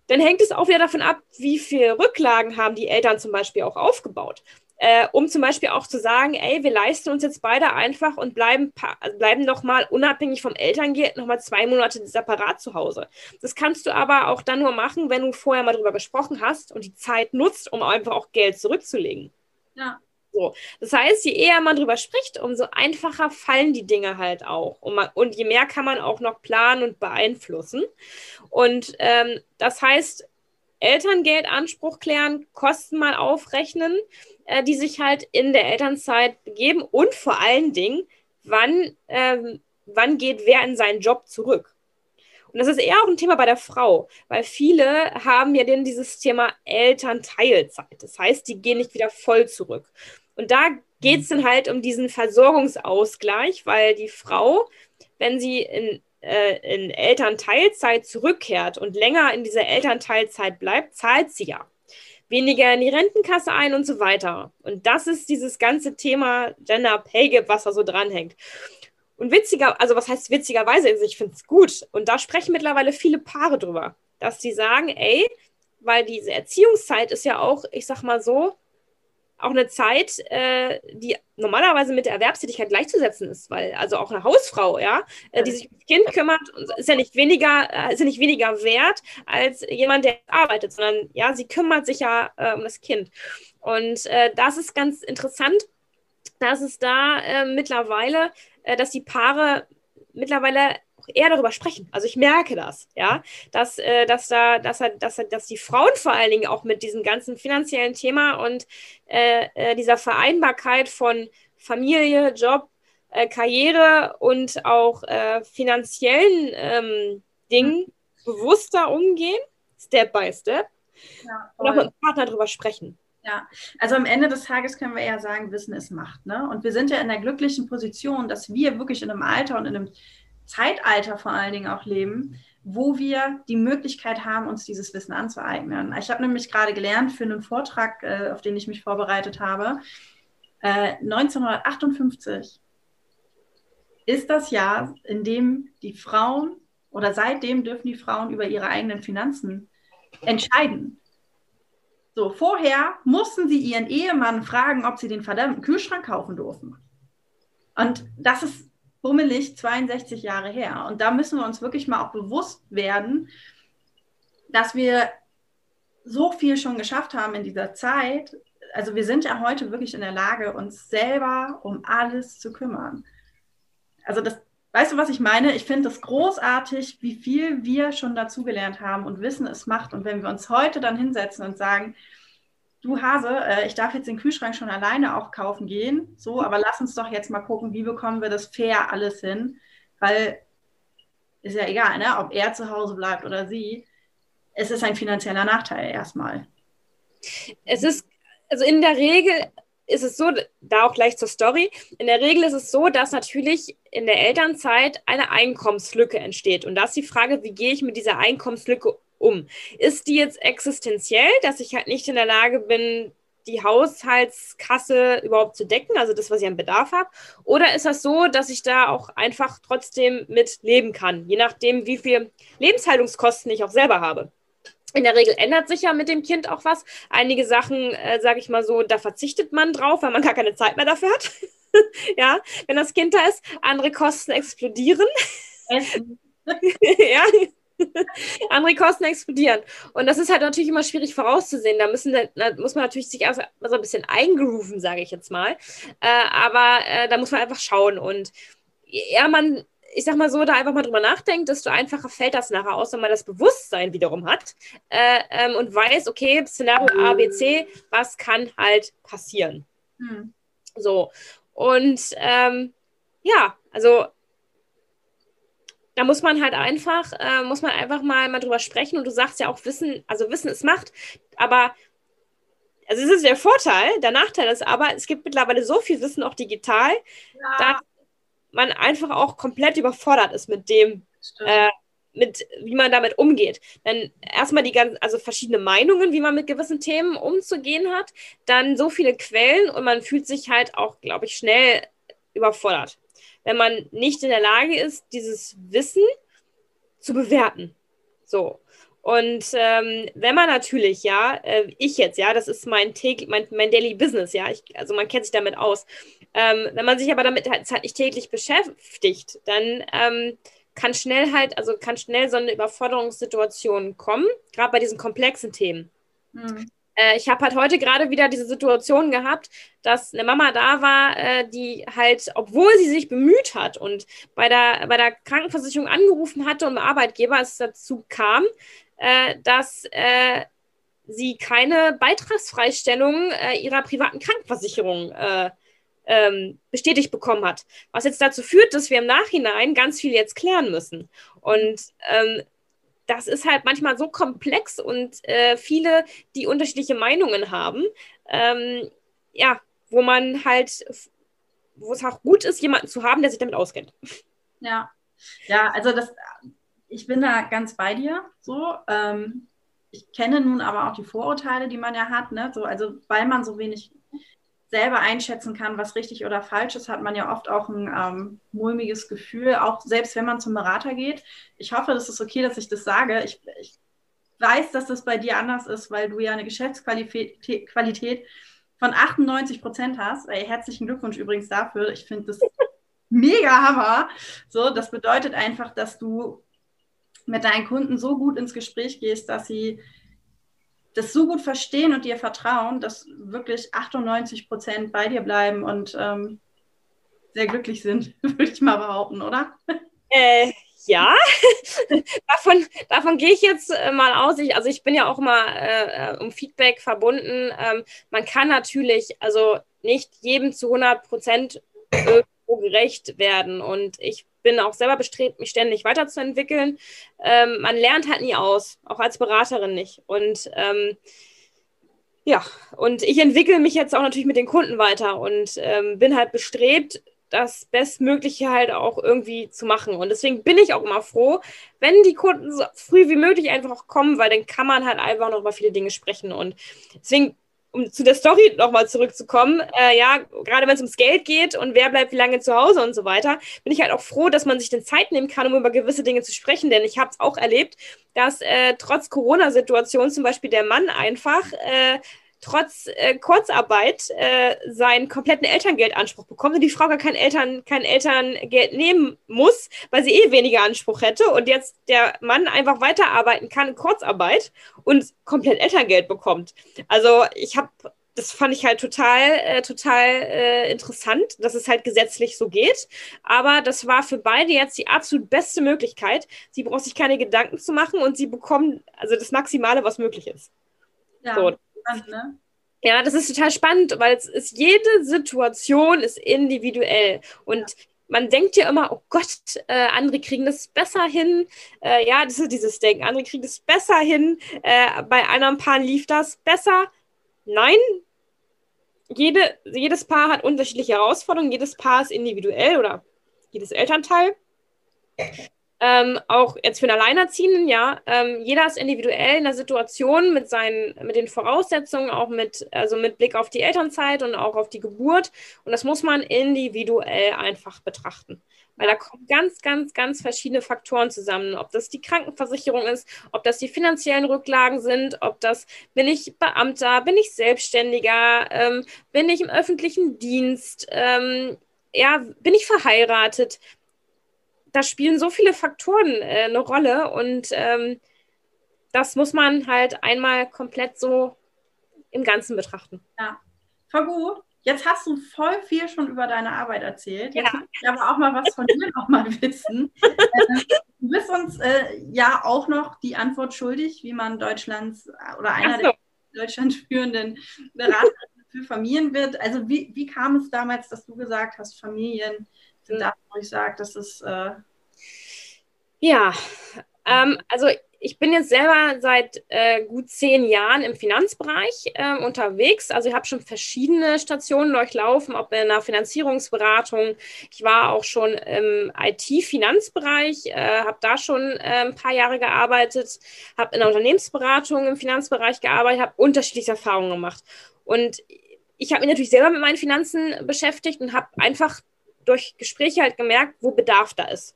Dann hängt es auch wieder davon ab, wie viele Rücklagen haben die Eltern zum Beispiel auch aufgebaut. Äh, um zum Beispiel auch zu sagen, ey, wir leisten uns jetzt beide einfach und bleiben, also bleiben nochmal unabhängig vom Elterngeld nochmal zwei Monate separat zu Hause. Das kannst du aber auch dann nur machen, wenn du vorher mal drüber gesprochen hast und die Zeit nutzt, um einfach auch Geld zurückzulegen. Ja. So. Das heißt, je eher man drüber spricht, umso einfacher fallen die Dinge halt auch. Und, man, und je mehr kann man auch noch planen und beeinflussen. Und ähm, das heißt, Elterngeldanspruch klären, Kosten mal aufrechnen, äh, die sich halt in der Elternzeit begeben und vor allen Dingen, wann, ähm, wann geht wer in seinen Job zurück. Und das ist eher auch ein Thema bei der Frau, weil viele haben ja denn dieses Thema Elternteilzeit. Das heißt, die gehen nicht wieder voll zurück. Und da geht es dann halt um diesen Versorgungsausgleich, weil die Frau, wenn sie in, äh, in Elternteilzeit zurückkehrt und länger in dieser Elternteilzeit bleibt, zahlt sie ja weniger in die Rentenkasse ein und so weiter. Und das ist dieses ganze Thema Gender Pay Gap, was da so dranhängt. Und witziger, also was heißt witzigerweise, also ich finde es gut. Und da sprechen mittlerweile viele Paare drüber, dass sie sagen, ey, weil diese Erziehungszeit ist ja auch, ich sag mal so, auch eine Zeit, äh, die normalerweise mit der Erwerbstätigkeit gleichzusetzen ist, weil also auch eine Hausfrau, ja, äh, die sich ums Kind kümmert, ist ja nicht weniger, äh, ist ja nicht weniger wert als jemand, der arbeitet, sondern ja, sie kümmert sich ja äh, um das Kind. Und äh, das ist ganz interessant, dass es da äh, mittlerweile, dass die Paare mittlerweile auch eher darüber sprechen. Also ich merke das, ja, dass, äh, dass da, dass, dass, dass die Frauen vor allen Dingen auch mit diesem ganzen finanziellen Thema und äh, äh, dieser Vereinbarkeit von Familie, Job, äh, Karriere und auch äh, finanziellen ähm, Dingen mhm. bewusster umgehen, Step by Step, ja, und auch mit dem Partner darüber sprechen.
Ja, also am Ende des Tages können wir ja sagen, Wissen ist Macht. Ne? Und wir sind ja in der glücklichen Position, dass wir wirklich in einem Alter und in einem Zeitalter vor allen Dingen auch leben, wo wir die Möglichkeit haben, uns dieses Wissen anzueignen. Ich habe nämlich gerade gelernt für einen Vortrag, äh, auf den ich mich vorbereitet habe, 1958 ist das Jahr, in dem die Frauen oder seitdem dürfen die Frauen über ihre eigenen Finanzen entscheiden. So, vorher mussten sie ihren Ehemann fragen, ob sie den verdammten Kühlschrank kaufen durften. Und das ist bummelig 62 Jahre her. Und da müssen wir uns wirklich mal auch bewusst werden, dass wir so viel schon geschafft haben in dieser Zeit. Also wir sind ja heute wirklich in der Lage, uns selber um alles zu kümmern. Also das, weißt du, was ich meine? Ich finde es großartig, wie viel wir schon dazugelernt haben und wissen, es macht. Und wenn wir uns heute dann hinsetzen und sagen, du Hase, äh, ich darf jetzt den Kühlschrank schon alleine aufkaufen gehen, so, aber lass uns doch jetzt mal gucken, wie bekommen wir das fair alles hin, weil ist ja egal, ne, ob er zu Hause bleibt oder sie, es ist ein finanzieller Nachteil erstmal.
Es ist, also in der Regel ist es so, da auch gleich zur Story, in der Regel ist es so, dass natürlich in der Elternzeit eine Einkommenslücke entsteht. Und da ist die Frage, wie gehe ich mit dieser Einkommenslücke um? Ist die jetzt existenziell, dass ich halt nicht in der Lage bin, die Haushaltskasse überhaupt zu decken, also das, was ich an Bedarf habe? Oder ist das so, dass ich da auch einfach trotzdem mit leben kann, je nachdem, wie viel Lebenshaltungskosten ich auch selber habe? In der Regel ändert sich ja mit dem Kind auch was. Einige Sachen, äh, sage ich mal so, da verzichtet man drauf, weil man gar keine Zeit mehr dafür hat. ja, wenn das Kind da ist. Andere Kosten explodieren. ja. Andere Kosten explodieren. Und das ist halt natürlich immer schwierig vorauszusehen. Da, müssen, da muss man natürlich sich erst so ein bisschen eingrooven, sage ich jetzt mal. Äh, aber äh, da muss man einfach schauen. Und eher man ich sag mal so, da einfach mal drüber nachdenkt, desto einfacher fällt das nachher aus, wenn man das Bewusstsein wiederum hat äh, ähm, und weiß, okay, Szenario A, B, C, was kann halt passieren. Hm. So. Und ähm, ja, also da muss man halt einfach, äh, muss man einfach mal, mal drüber sprechen und du sagst ja auch Wissen, also Wissen ist Macht, aber also es ist der Vorteil, der Nachteil ist aber, es gibt mittlerweile so viel Wissen auch digital, ja. dass man einfach auch komplett überfordert ist mit dem, äh, mit, wie man damit umgeht. Dann erstmal die ganzen, also verschiedene Meinungen, wie man mit gewissen Themen umzugehen hat, dann so viele Quellen und man fühlt sich halt auch, glaube ich, schnell überfordert, wenn man nicht in der Lage ist, dieses Wissen zu bewerten. So. Und ähm, wenn man natürlich, ja, äh, ich jetzt, ja, das ist mein, mein, mein Daily Business, ja, ich, also man kennt sich damit aus. Ähm, wenn man sich aber damit halt, halt nicht täglich beschäftigt, dann ähm, kann schnell halt, also kann schnell so eine Überforderungssituation kommen, gerade bei diesen komplexen Themen. Mhm. Äh, ich habe halt heute gerade wieder diese Situation gehabt, dass eine Mama da war, äh, die halt, obwohl sie sich bemüht hat und bei der, bei der Krankenversicherung angerufen hatte und Arbeitgeber es dazu kam, äh, dass äh, sie keine Beitragsfreistellung äh, ihrer privaten Krankenversicherung äh, ähm, bestätigt bekommen hat. Was jetzt dazu führt, dass wir im Nachhinein ganz viel jetzt klären müssen. Und ähm, das ist halt manchmal so komplex und äh, viele, die unterschiedliche Meinungen haben, ähm, ja, wo man halt, wo es auch gut ist, jemanden zu haben, der sich damit auskennt.
Ja, ja, also das, ich bin da ganz bei dir. So, ähm, ich kenne nun aber auch die Vorurteile, die man ja hat. Ne? So, also weil man so wenig selber einschätzen kann, was richtig oder falsch ist, hat man ja oft auch ein ähm, mulmiges Gefühl, auch selbst wenn man zum Berater geht. Ich hoffe, das ist okay, dass ich das sage. Ich, ich weiß, dass das bei dir anders ist, weil du ja eine Geschäftsqualität von 98 Prozent hast. Ey, herzlichen Glückwunsch übrigens dafür. Ich finde das mega Hammer. So, das bedeutet einfach, dass du mit deinen Kunden so gut ins Gespräch gehst, dass sie das so gut verstehen und dir vertrauen, dass wirklich 98 Prozent bei dir bleiben und ähm, sehr glücklich sind, würde ich mal behaupten, oder?
Äh, ja, davon, davon gehe ich jetzt äh, mal aus. Ich, also ich bin ja auch mal äh, äh um Feedback verbunden. Ähm, man kann natürlich also nicht jedem zu 100 Prozent gerecht werden. Und ich bin auch selber bestrebt, mich ständig weiterzuentwickeln. Ähm, man lernt halt nie aus, auch als Beraterin nicht. Und ähm, ja, und ich entwickle mich jetzt auch natürlich mit den Kunden weiter und ähm, bin halt bestrebt, das Bestmögliche halt auch irgendwie zu machen. Und deswegen bin ich auch immer froh, wenn die Kunden so früh wie möglich einfach auch kommen, weil dann kann man halt einfach noch über viele Dinge sprechen. Und deswegen um zu der Story nochmal zurückzukommen, äh, ja, gerade wenn es ums Geld geht und wer bleibt wie lange zu Hause und so weiter, bin ich halt auch froh, dass man sich den Zeit nehmen kann, um über gewisse Dinge zu sprechen. Denn ich habe es auch erlebt, dass äh, trotz Corona-Situation zum Beispiel der Mann einfach äh, trotz äh, Kurzarbeit äh, seinen kompletten Elterngeldanspruch bekommt und die Frau gar kein, Eltern, kein Elterngeld nehmen muss, weil sie eh weniger Anspruch hätte und jetzt der Mann einfach weiterarbeiten kann in Kurzarbeit und komplett Elterngeld bekommt. Also ich habe das fand ich halt total, äh, total äh, interessant, dass es halt gesetzlich so geht. Aber das war für beide jetzt die absolut beste Möglichkeit. Sie braucht sich keine Gedanken zu machen und sie bekommen also das Maximale, was möglich ist.
Ja. So spannend, ne?
Ja, das ist total spannend, weil es ist, jede Situation ist individuell. Und ja. man denkt ja immer, oh Gott, äh, andere kriegen das besser hin. Äh, ja, das ist dieses Denken, andere kriegen das besser hin. Äh, bei einem Paar lief das besser. Nein, jede, jedes Paar hat unterschiedliche Herausforderungen, jedes Paar ist individuell oder jedes Elternteil. Ähm, auch jetzt für einen Alleinerziehenden, ja, ähm, jeder ist individuell in der Situation mit seinen, mit den Voraussetzungen, auch mit, also mit Blick auf die Elternzeit und auch auf die Geburt. Und das muss man individuell einfach betrachten. Weil da kommen ganz, ganz, ganz verschiedene Faktoren zusammen. Ob das die Krankenversicherung ist, ob das die finanziellen Rücklagen sind, ob das, bin ich Beamter, bin ich Selbstständiger, ähm, bin ich im öffentlichen Dienst, ähm, ja, bin ich verheiratet da spielen so viele Faktoren äh, eine Rolle und ähm, das muss man halt einmal komplett so im Ganzen betrachten.
Ja, voll gut. Jetzt hast du voll viel schon über deine Arbeit erzählt. Jetzt ja. möchte ich aber auch mal was von dir noch mal wissen. äh, du bist uns äh, ja auch noch die Antwort schuldig, wie man Deutschlands oder einer so. der Deutschland führenden Berater für Familien wird. Also wie, wie kam es damals, dass du gesagt hast, Familien sind da, wo ich sage, das ist. Äh
ja, ähm, also ich bin jetzt selber seit äh, gut zehn Jahren im Finanzbereich äh, unterwegs. Also ich habe schon verschiedene Stationen durchlaufen, ob in einer Finanzierungsberatung. Ich war auch schon im IT-Finanzbereich, äh, habe da schon ein paar Jahre gearbeitet, habe in der Unternehmensberatung im Finanzbereich gearbeitet, habe unterschiedliche Erfahrungen gemacht. Und ich habe mich natürlich selber mit meinen Finanzen beschäftigt und habe einfach durch Gespräche halt gemerkt, wo Bedarf da ist.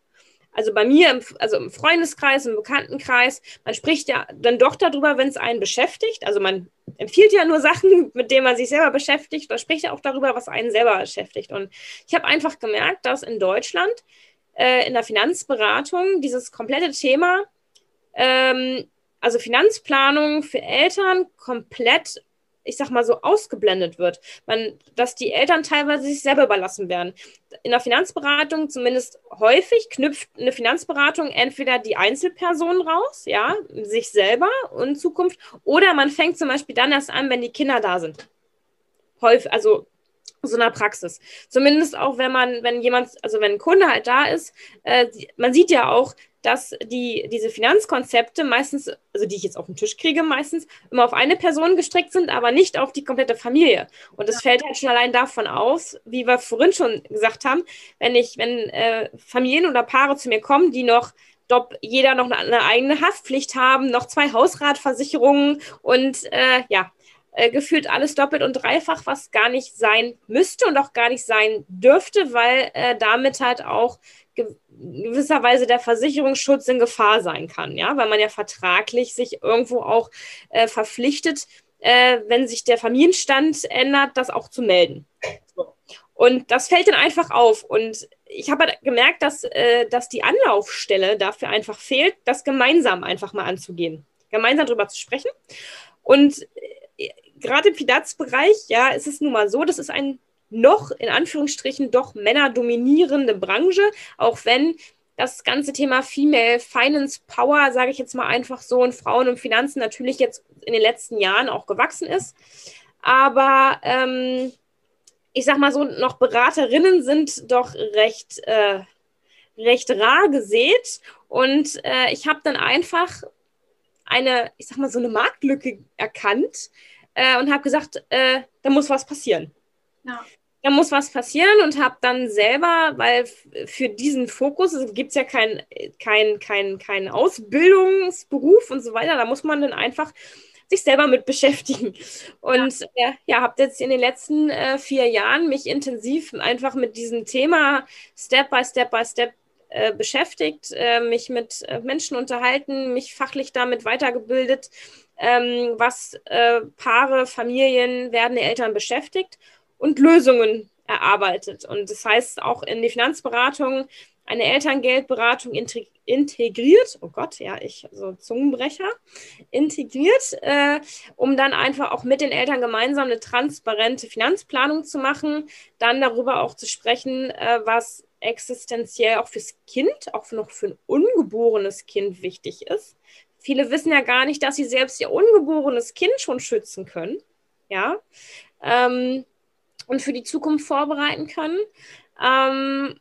Also bei mir, im, also im Freundeskreis, im Bekanntenkreis, man spricht ja dann doch darüber, wenn es einen beschäftigt. Also man empfiehlt ja nur Sachen, mit denen man sich selber beschäftigt, oder spricht ja auch darüber, was einen selber beschäftigt. Und ich habe einfach gemerkt, dass in Deutschland äh, in der Finanzberatung dieses komplette Thema, ähm, also Finanzplanung für Eltern, komplett ich sag mal so, ausgeblendet wird. Man, dass die Eltern teilweise sich selber überlassen werden. In der Finanzberatung, zumindest häufig, knüpft eine Finanzberatung entweder die Einzelperson raus, ja, sich selber in Zukunft, oder man fängt zum Beispiel dann erst an, wenn die Kinder da sind. Häufig, also so einer Praxis. Zumindest auch, wenn man, wenn jemand, also wenn ein Kunde halt da ist, äh, man sieht ja auch, dass die, diese Finanzkonzepte meistens, also die ich jetzt auf den Tisch kriege, meistens immer auf eine Person gestrickt sind, aber nicht auf die komplette Familie. Und das ja. fällt halt schon allein davon aus, wie wir vorhin schon gesagt haben, wenn ich, wenn äh, Familien oder Paare zu mir kommen, die noch ob jeder noch eine, eine, eigene Haftpflicht haben, noch zwei Hausratversicherungen und äh, ja, äh, gefühlt alles doppelt und dreifach, was gar nicht sein müsste und auch gar nicht sein dürfte, weil äh, damit halt auch gewisserweise der Versicherungsschutz in Gefahr sein kann, ja, weil man ja vertraglich sich irgendwo auch äh, verpflichtet, äh, wenn sich der Familienstand ändert, das auch zu melden. So. Und das fällt dann einfach auf. Und ich habe halt gemerkt, dass, äh, dass die Anlaufstelle dafür einfach fehlt, das gemeinsam einfach mal anzugehen, gemeinsam darüber zu sprechen. Und gerade im Finanzbereich, ja, ist es nun mal so, das ist ein noch in Anführungsstrichen doch männerdominierende Branche, auch wenn das ganze Thema Female Finance Power, sage ich jetzt mal einfach so, und Frauen und Finanzen natürlich jetzt in den letzten Jahren auch gewachsen ist. Aber ähm, ich sag mal so, noch Beraterinnen sind doch recht, äh, recht rar gesät. Und äh, ich habe dann einfach eine, ich sag mal, so eine Marktlücke erkannt äh, und habe gesagt, äh, da muss was passieren. Ja da muss was passieren und habe dann selber, weil für diesen Fokus gibt es ja keinen kein, kein, kein Ausbildungsberuf und so weiter, da muss man dann einfach sich selber mit beschäftigen. Und ja, äh, ja habe jetzt in den letzten äh, vier Jahren mich intensiv einfach mit diesem Thema Step by Step by Step äh, beschäftigt, äh, mich mit äh, Menschen unterhalten, mich fachlich damit weitergebildet, ähm, was äh, Paare, Familien, werdende Eltern beschäftigt und Lösungen erarbeitet. Und das heißt auch in die Finanzberatung eine Elterngeldberatung integriert, oh Gott, ja, ich, so Zungenbrecher, integriert, äh, um dann einfach auch mit den Eltern gemeinsam eine transparente Finanzplanung zu machen, dann darüber auch zu sprechen, äh, was existenziell auch fürs Kind, auch noch für ein ungeborenes Kind wichtig ist. Viele wissen ja gar nicht, dass sie selbst ihr ungeborenes Kind schon schützen können, ja, ähm, und für die Zukunft vorbereiten können. Ähm,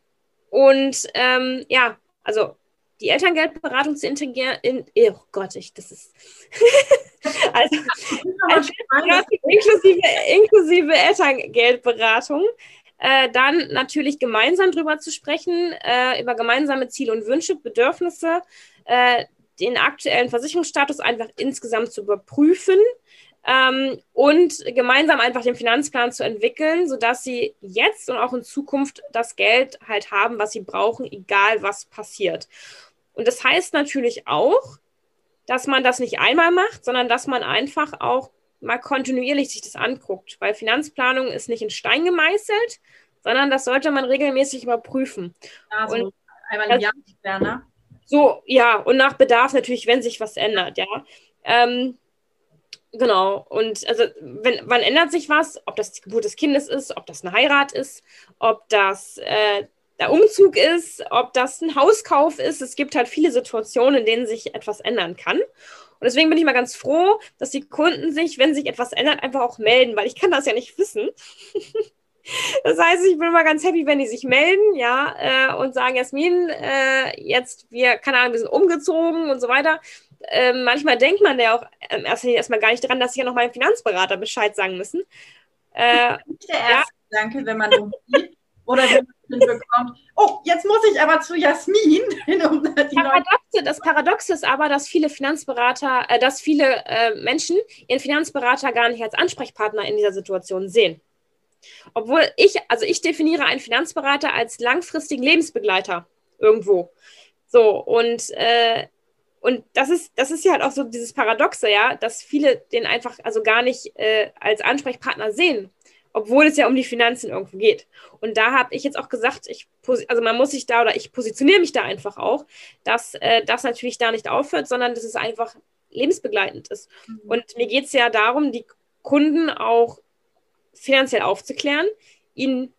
und ähm, ja, also die Elterngeldberatung zu integrieren in, oh Gott, ich, das ist also, inklusive, inklusive Elterngeldberatung. Äh, dann natürlich gemeinsam drüber zu sprechen, äh, über gemeinsame Ziele und Wünsche, Bedürfnisse, äh, den aktuellen Versicherungsstatus einfach insgesamt zu überprüfen, ähm, und gemeinsam einfach den Finanzplan zu entwickeln, sodass sie jetzt und auch in Zukunft das Geld halt haben, was sie brauchen, egal was passiert. Und das heißt natürlich auch, dass man das nicht einmal macht, sondern dass man einfach auch mal kontinuierlich sich das anguckt, weil Finanzplanung ist nicht in Stein gemeißelt, sondern das sollte man regelmäßig überprüfen.
Also und einmal im Jahr, ne?
So, ja, und nach Bedarf natürlich, wenn sich was ändert, ja. Ähm, Genau. Und also, wenn, wann ändert sich was? Ob das die Geburt des Kindes ist, ob das eine Heirat ist, ob das äh, der Umzug ist, ob das ein Hauskauf ist. Es gibt halt viele Situationen, in denen sich etwas ändern kann. Und deswegen bin ich mal ganz froh, dass die Kunden sich, wenn sich etwas ändert, einfach auch melden, weil ich kann das ja nicht wissen. das heißt, ich bin mal ganz happy, wenn die sich melden, ja, äh, und sagen, Jasmin, äh, jetzt, wir, keine Ahnung, wir sind umgezogen und so weiter äh, manchmal denkt man ja auch ähm, erstmal gar nicht dran, dass sie ja noch meinem Finanzberater Bescheid sagen müssen.
Äh, nicht der erste ja. Gedanke, wenn man umsieht oder wenn man bekommt, oh, jetzt muss ich aber zu Jasmin.
Um Paradoxe, das Paradoxe ist aber, dass viele Finanzberater, äh, dass viele äh, Menschen ihren Finanzberater gar nicht als Ansprechpartner in dieser Situation sehen. Obwohl ich, also ich definiere einen Finanzberater als langfristigen Lebensbegleiter irgendwo. So, und äh, und das ist, das ist ja halt auch so dieses Paradoxe, ja, dass viele den einfach also gar nicht äh, als Ansprechpartner sehen, obwohl es ja um die Finanzen irgendwo geht. Und da habe ich jetzt auch gesagt, ich, also man muss sich da oder ich positioniere mich da einfach auch, dass äh, das natürlich da nicht aufhört, sondern dass es einfach lebensbegleitend ist. Mhm. Und mir geht es ja darum, die Kunden auch finanziell aufzuklären, ihnen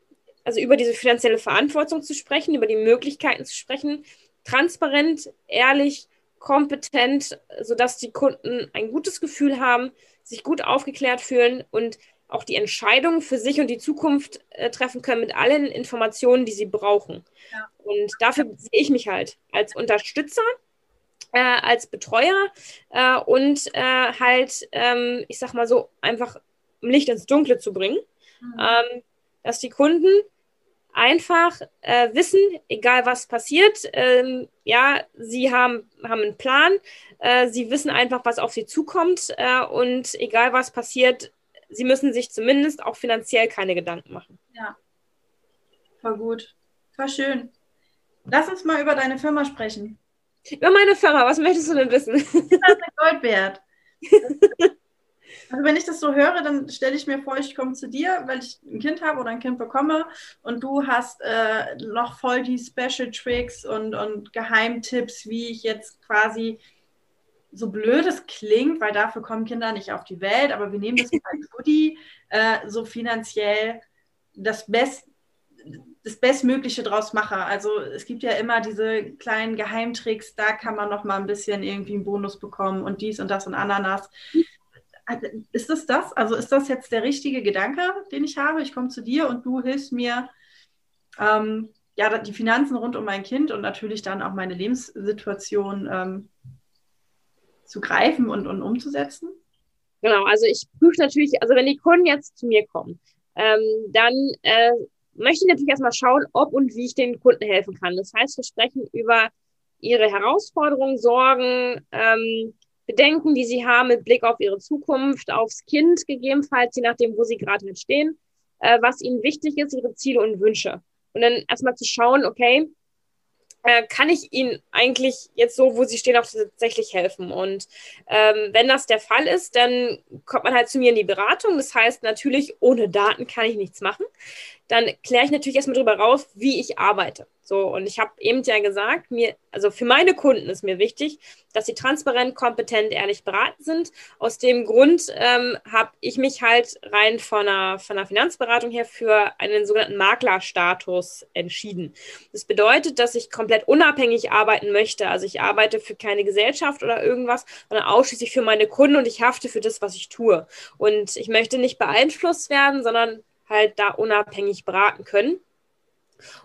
also über diese finanzielle Verantwortung zu sprechen, über die Möglichkeiten zu sprechen, transparent, ehrlich, kompetent, sodass die Kunden ein gutes Gefühl haben, sich gut aufgeklärt fühlen und auch die Entscheidungen für sich und die Zukunft äh, treffen können mit allen Informationen, die sie brauchen. Ja. Und dafür sehe ich mich halt als Unterstützer, äh, als Betreuer äh, und äh, halt, ähm, ich sag mal so, einfach Licht ins Dunkle zu bringen, mhm. ähm, dass die Kunden einfach äh, wissen, egal was passiert, ähm, ja, sie haben, haben einen Plan, äh, sie wissen einfach, was auf sie zukommt äh, und egal was passiert, sie müssen sich zumindest auch finanziell keine Gedanken machen.
Ja, voll gut, voll schön. Lass uns mal über deine Firma sprechen.
Über meine Firma, was möchtest du denn wissen? Das ist
Gold wert. Also wenn ich das so höre, dann stelle ich mir vor, ich komme zu dir, weil ich ein Kind habe oder ein Kind bekomme und du hast äh, noch voll die Special Tricks und, und Geheimtipps, wie ich jetzt quasi so blöd es klingt, weil dafür kommen Kinder nicht auf die Welt, aber wir nehmen das als Goodie, äh, so finanziell das Best, das Bestmögliche draus mache. Also es gibt ja immer diese kleinen Geheimtricks, da kann man noch mal ein bisschen irgendwie einen Bonus bekommen und dies und das und Ananas. Also, ist das das? Also ist das jetzt der richtige Gedanke, den ich habe? Ich komme zu dir und du hilfst mir, ähm, ja, die Finanzen rund um mein Kind und natürlich dann auch meine Lebenssituation ähm, zu greifen und, und umzusetzen?
Genau, also ich prüfe natürlich, also wenn die Kunden jetzt zu mir kommen, ähm, dann äh, möchte ich natürlich erstmal schauen, ob und wie ich den Kunden helfen kann. Das heißt, wir sprechen über ihre Herausforderungen, Sorgen, ähm, Bedenken, die sie haben mit Blick auf ihre Zukunft, aufs Kind gegebenenfalls, je nachdem, wo sie gerade mit stehen, äh, was ihnen wichtig ist, ihre Ziele und Wünsche. Und dann erstmal zu schauen, okay, äh, kann ich ihnen eigentlich jetzt so, wo sie stehen, auch tatsächlich helfen. Und ähm, wenn das der Fall ist, dann kommt man halt zu mir in die Beratung. Das heißt natürlich, ohne Daten kann ich nichts machen. Dann kläre ich natürlich erstmal darüber raus, wie ich arbeite. So, und ich habe eben ja gesagt, mir, also für meine Kunden ist mir wichtig, dass sie transparent, kompetent, ehrlich beraten sind. Aus dem Grund ähm, habe ich mich halt rein von einer, von einer Finanzberatung her für einen sogenannten Maklerstatus entschieden. Das bedeutet, dass ich komplett unabhängig arbeiten möchte. Also ich arbeite für keine Gesellschaft oder irgendwas, sondern ausschließlich für meine Kunden und ich hafte für das, was ich tue. Und ich möchte nicht beeinflusst werden, sondern halt da unabhängig beraten können.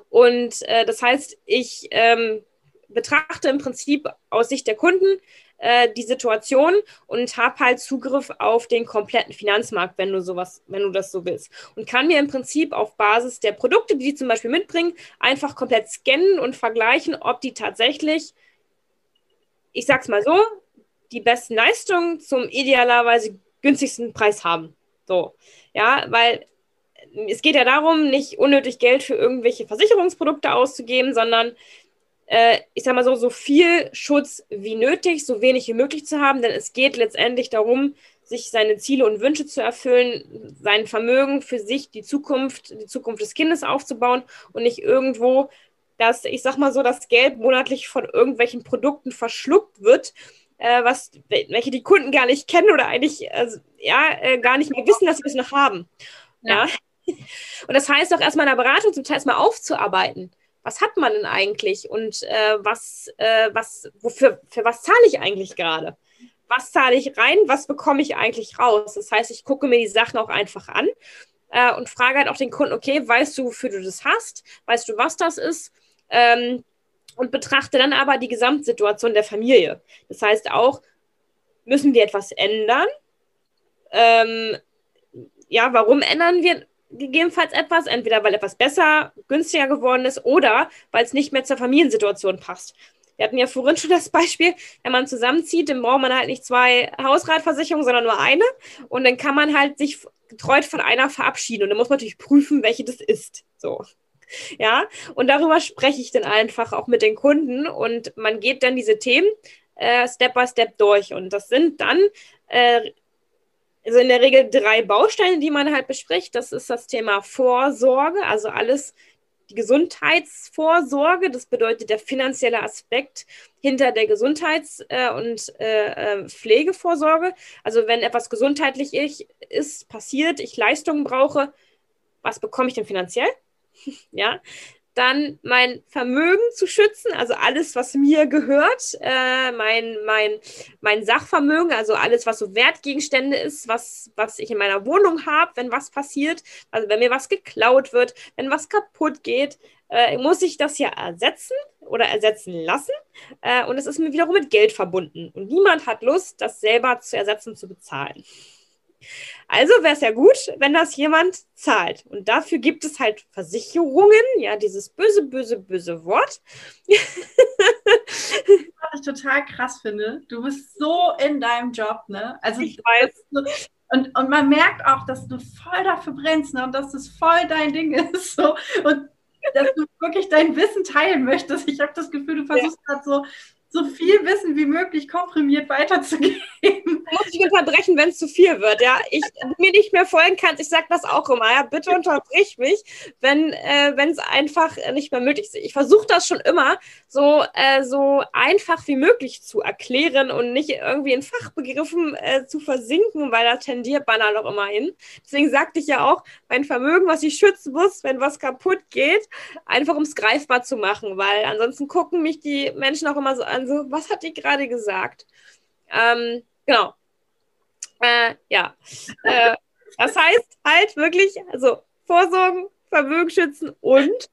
Und äh, das heißt, ich ähm, betrachte im Prinzip aus Sicht der Kunden äh, die Situation und habe halt Zugriff auf den kompletten Finanzmarkt, wenn du sowas, wenn du das so willst. Und kann mir im Prinzip auf Basis der Produkte, die die zum Beispiel mitbringen, einfach komplett scannen und vergleichen, ob die tatsächlich, ich sag's mal so, die besten Leistungen zum idealerweise günstigsten Preis haben. So, ja, weil es geht ja darum, nicht unnötig Geld für irgendwelche Versicherungsprodukte auszugeben, sondern äh, ich sag mal so, so viel Schutz wie nötig, so wenig wie möglich zu haben, denn es geht letztendlich darum, sich seine Ziele und Wünsche zu erfüllen, sein Vermögen für sich, die Zukunft, die Zukunft des Kindes aufzubauen und nicht irgendwo, dass, ich sag mal so, das Geld monatlich von irgendwelchen Produkten verschluckt wird, äh, was, welche die Kunden gar nicht kennen oder eigentlich also, ja, äh, gar nicht mehr wissen, dass sie es noch haben. ja? ja? Und das heißt auch erstmal in der Beratung zum Teil erstmal aufzuarbeiten. Was hat man denn eigentlich und äh, was, äh, was, wofür, für was zahle ich eigentlich gerade? Was zahle ich rein? Was bekomme ich eigentlich raus? Das heißt, ich gucke mir die Sachen auch einfach an äh, und frage halt auch den Kunden, okay, weißt du, wofür du das hast? Weißt du, was das ist? Ähm, und betrachte dann aber die Gesamtsituation der Familie. Das heißt auch, müssen wir etwas ändern? Ähm, ja, warum ändern wir gegebenenfalls etwas, entweder weil etwas besser, günstiger geworden ist oder weil es nicht mehr zur Familiensituation passt. Wir hatten ja vorhin schon das Beispiel, wenn man zusammenzieht, dann braucht man halt nicht zwei Hausratversicherungen, sondern nur eine. Und dann kann man halt sich getreut von einer verabschieden. Und dann muss man natürlich prüfen, welche das ist. So. Ja, und darüber spreche ich dann einfach auch mit den Kunden und man geht dann diese Themen äh, Step by Step durch. Und das sind dann äh, also in der Regel drei Bausteine, die man halt bespricht. Das ist das Thema Vorsorge, also alles die Gesundheitsvorsorge. Das bedeutet der finanzielle Aspekt hinter der Gesundheits- äh, und äh, äh, Pflegevorsorge. Also wenn etwas gesundheitlich ist, passiert, ich Leistungen brauche, was bekomme ich denn finanziell? ja, dann mein Vermögen zu schützen, also alles, was mir gehört, äh, mein, mein, mein Sachvermögen, also alles, was so Wertgegenstände ist, was, was ich in meiner Wohnung habe, wenn was passiert, also wenn mir was geklaut wird, wenn was kaputt geht, äh, muss ich das ja ersetzen oder ersetzen lassen. Äh, und es ist mir wiederum mit Geld verbunden. Und niemand hat Lust, das selber zu ersetzen, zu bezahlen. Also wäre es ja gut, wenn das jemand zahlt. Und dafür gibt es halt Versicherungen, ja, dieses böse, böse, böse Wort.
Was ich total krass finde, du bist so in deinem Job, ne?
Also ich weiß.
Und, und man merkt auch, dass du voll dafür brennst, ne? Und dass das voll dein Ding ist. So. Und dass du wirklich dein Wissen teilen möchtest. Ich habe das Gefühl, du versuchst ja. gerade so so viel Wissen wie möglich komprimiert weiterzugeben.
Muss ich unterbrechen, wenn es zu viel wird, ja. Ich mir nicht mehr folgen kannst, ich sage das auch immer, ja. Bitte unterbrich mich, wenn äh, es einfach nicht mehr möglich ist. Ich versuche das schon immer so, äh, so einfach wie möglich zu erklären und nicht irgendwie in Fachbegriffen äh, zu versinken, weil da tendiert man dann auch immer hin. Deswegen sagte ich ja auch, mein Vermögen, was ich schützen muss, wenn was kaputt geht, einfach um es greifbar zu machen, weil ansonsten gucken mich die Menschen auch immer so an, so, was hat die gerade gesagt? Ähm, genau. Äh, ja. Äh, das heißt halt wirklich, also Vorsorgen, Vermögen schützen und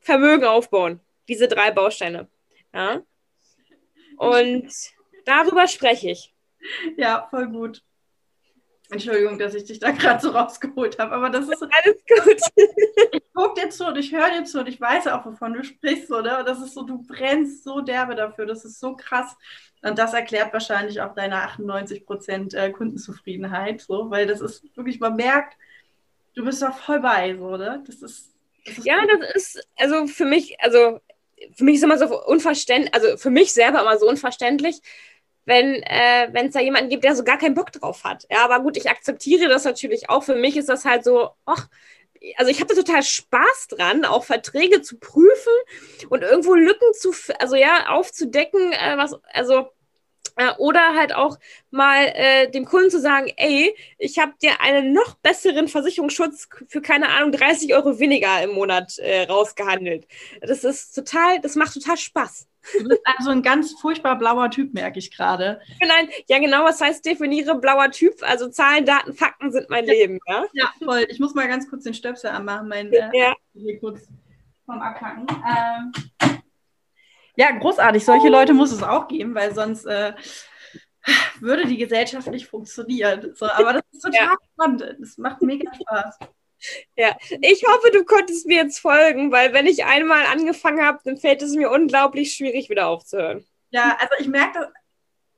Vermögen aufbauen. Diese drei Bausteine. Ja. Und darüber spreche ich.
Ja, voll gut. Entschuldigung, dass ich dich da gerade so rausgeholt habe, aber das ist alles gut. ich gucke dir zu und ich höre dir zu und ich weiß auch, wovon du sprichst, oder? Das ist so, du brennst so derbe dafür, das ist so krass. Und das erklärt wahrscheinlich auch deine 98 Prozent äh, Kundenzufriedenheit, so, weil das ist wirklich, man merkt, du bist da voll bei, so, oder? Das ist,
das ist ja, gut. das ist, also für mich, also für mich ist immer so unverständlich, also für mich selber immer so unverständlich, wenn äh, es da jemanden gibt, der so gar keinen Bock drauf hat. Ja, aber gut, ich akzeptiere das natürlich auch. Für mich ist das halt so, ach, also ich habe total Spaß dran, auch Verträge zu prüfen und irgendwo Lücken zu, also ja, aufzudecken, äh, was, also äh, oder halt auch mal äh, dem Kunden zu sagen, ey, ich habe dir einen noch besseren Versicherungsschutz für keine Ahnung 30 Euro weniger im Monat äh, rausgehandelt. Das ist total, das macht total Spaß.
Du bist also ein ganz furchtbar blauer Typ, merke ich gerade.
Nein, ja genau, was heißt definiere blauer Typ? Also Zahlen, Daten, Fakten sind mein Leben, ja?
Ja, voll. Ich muss mal ganz kurz den Stöpsel anmachen, mein äh, ja. hier kurz vom Abkacken. Ähm, ja, großartig. Solche Leute muss es auch geben, weil sonst äh, würde die Gesellschaft nicht funktionieren. So, aber das ist total ja. spannend. Das macht mega Spaß.
Ja, ich hoffe, du konntest mir jetzt folgen, weil wenn ich einmal angefangen habe, dann fällt es mir unglaublich schwierig, wieder aufzuhören.
Ja, also ich merke,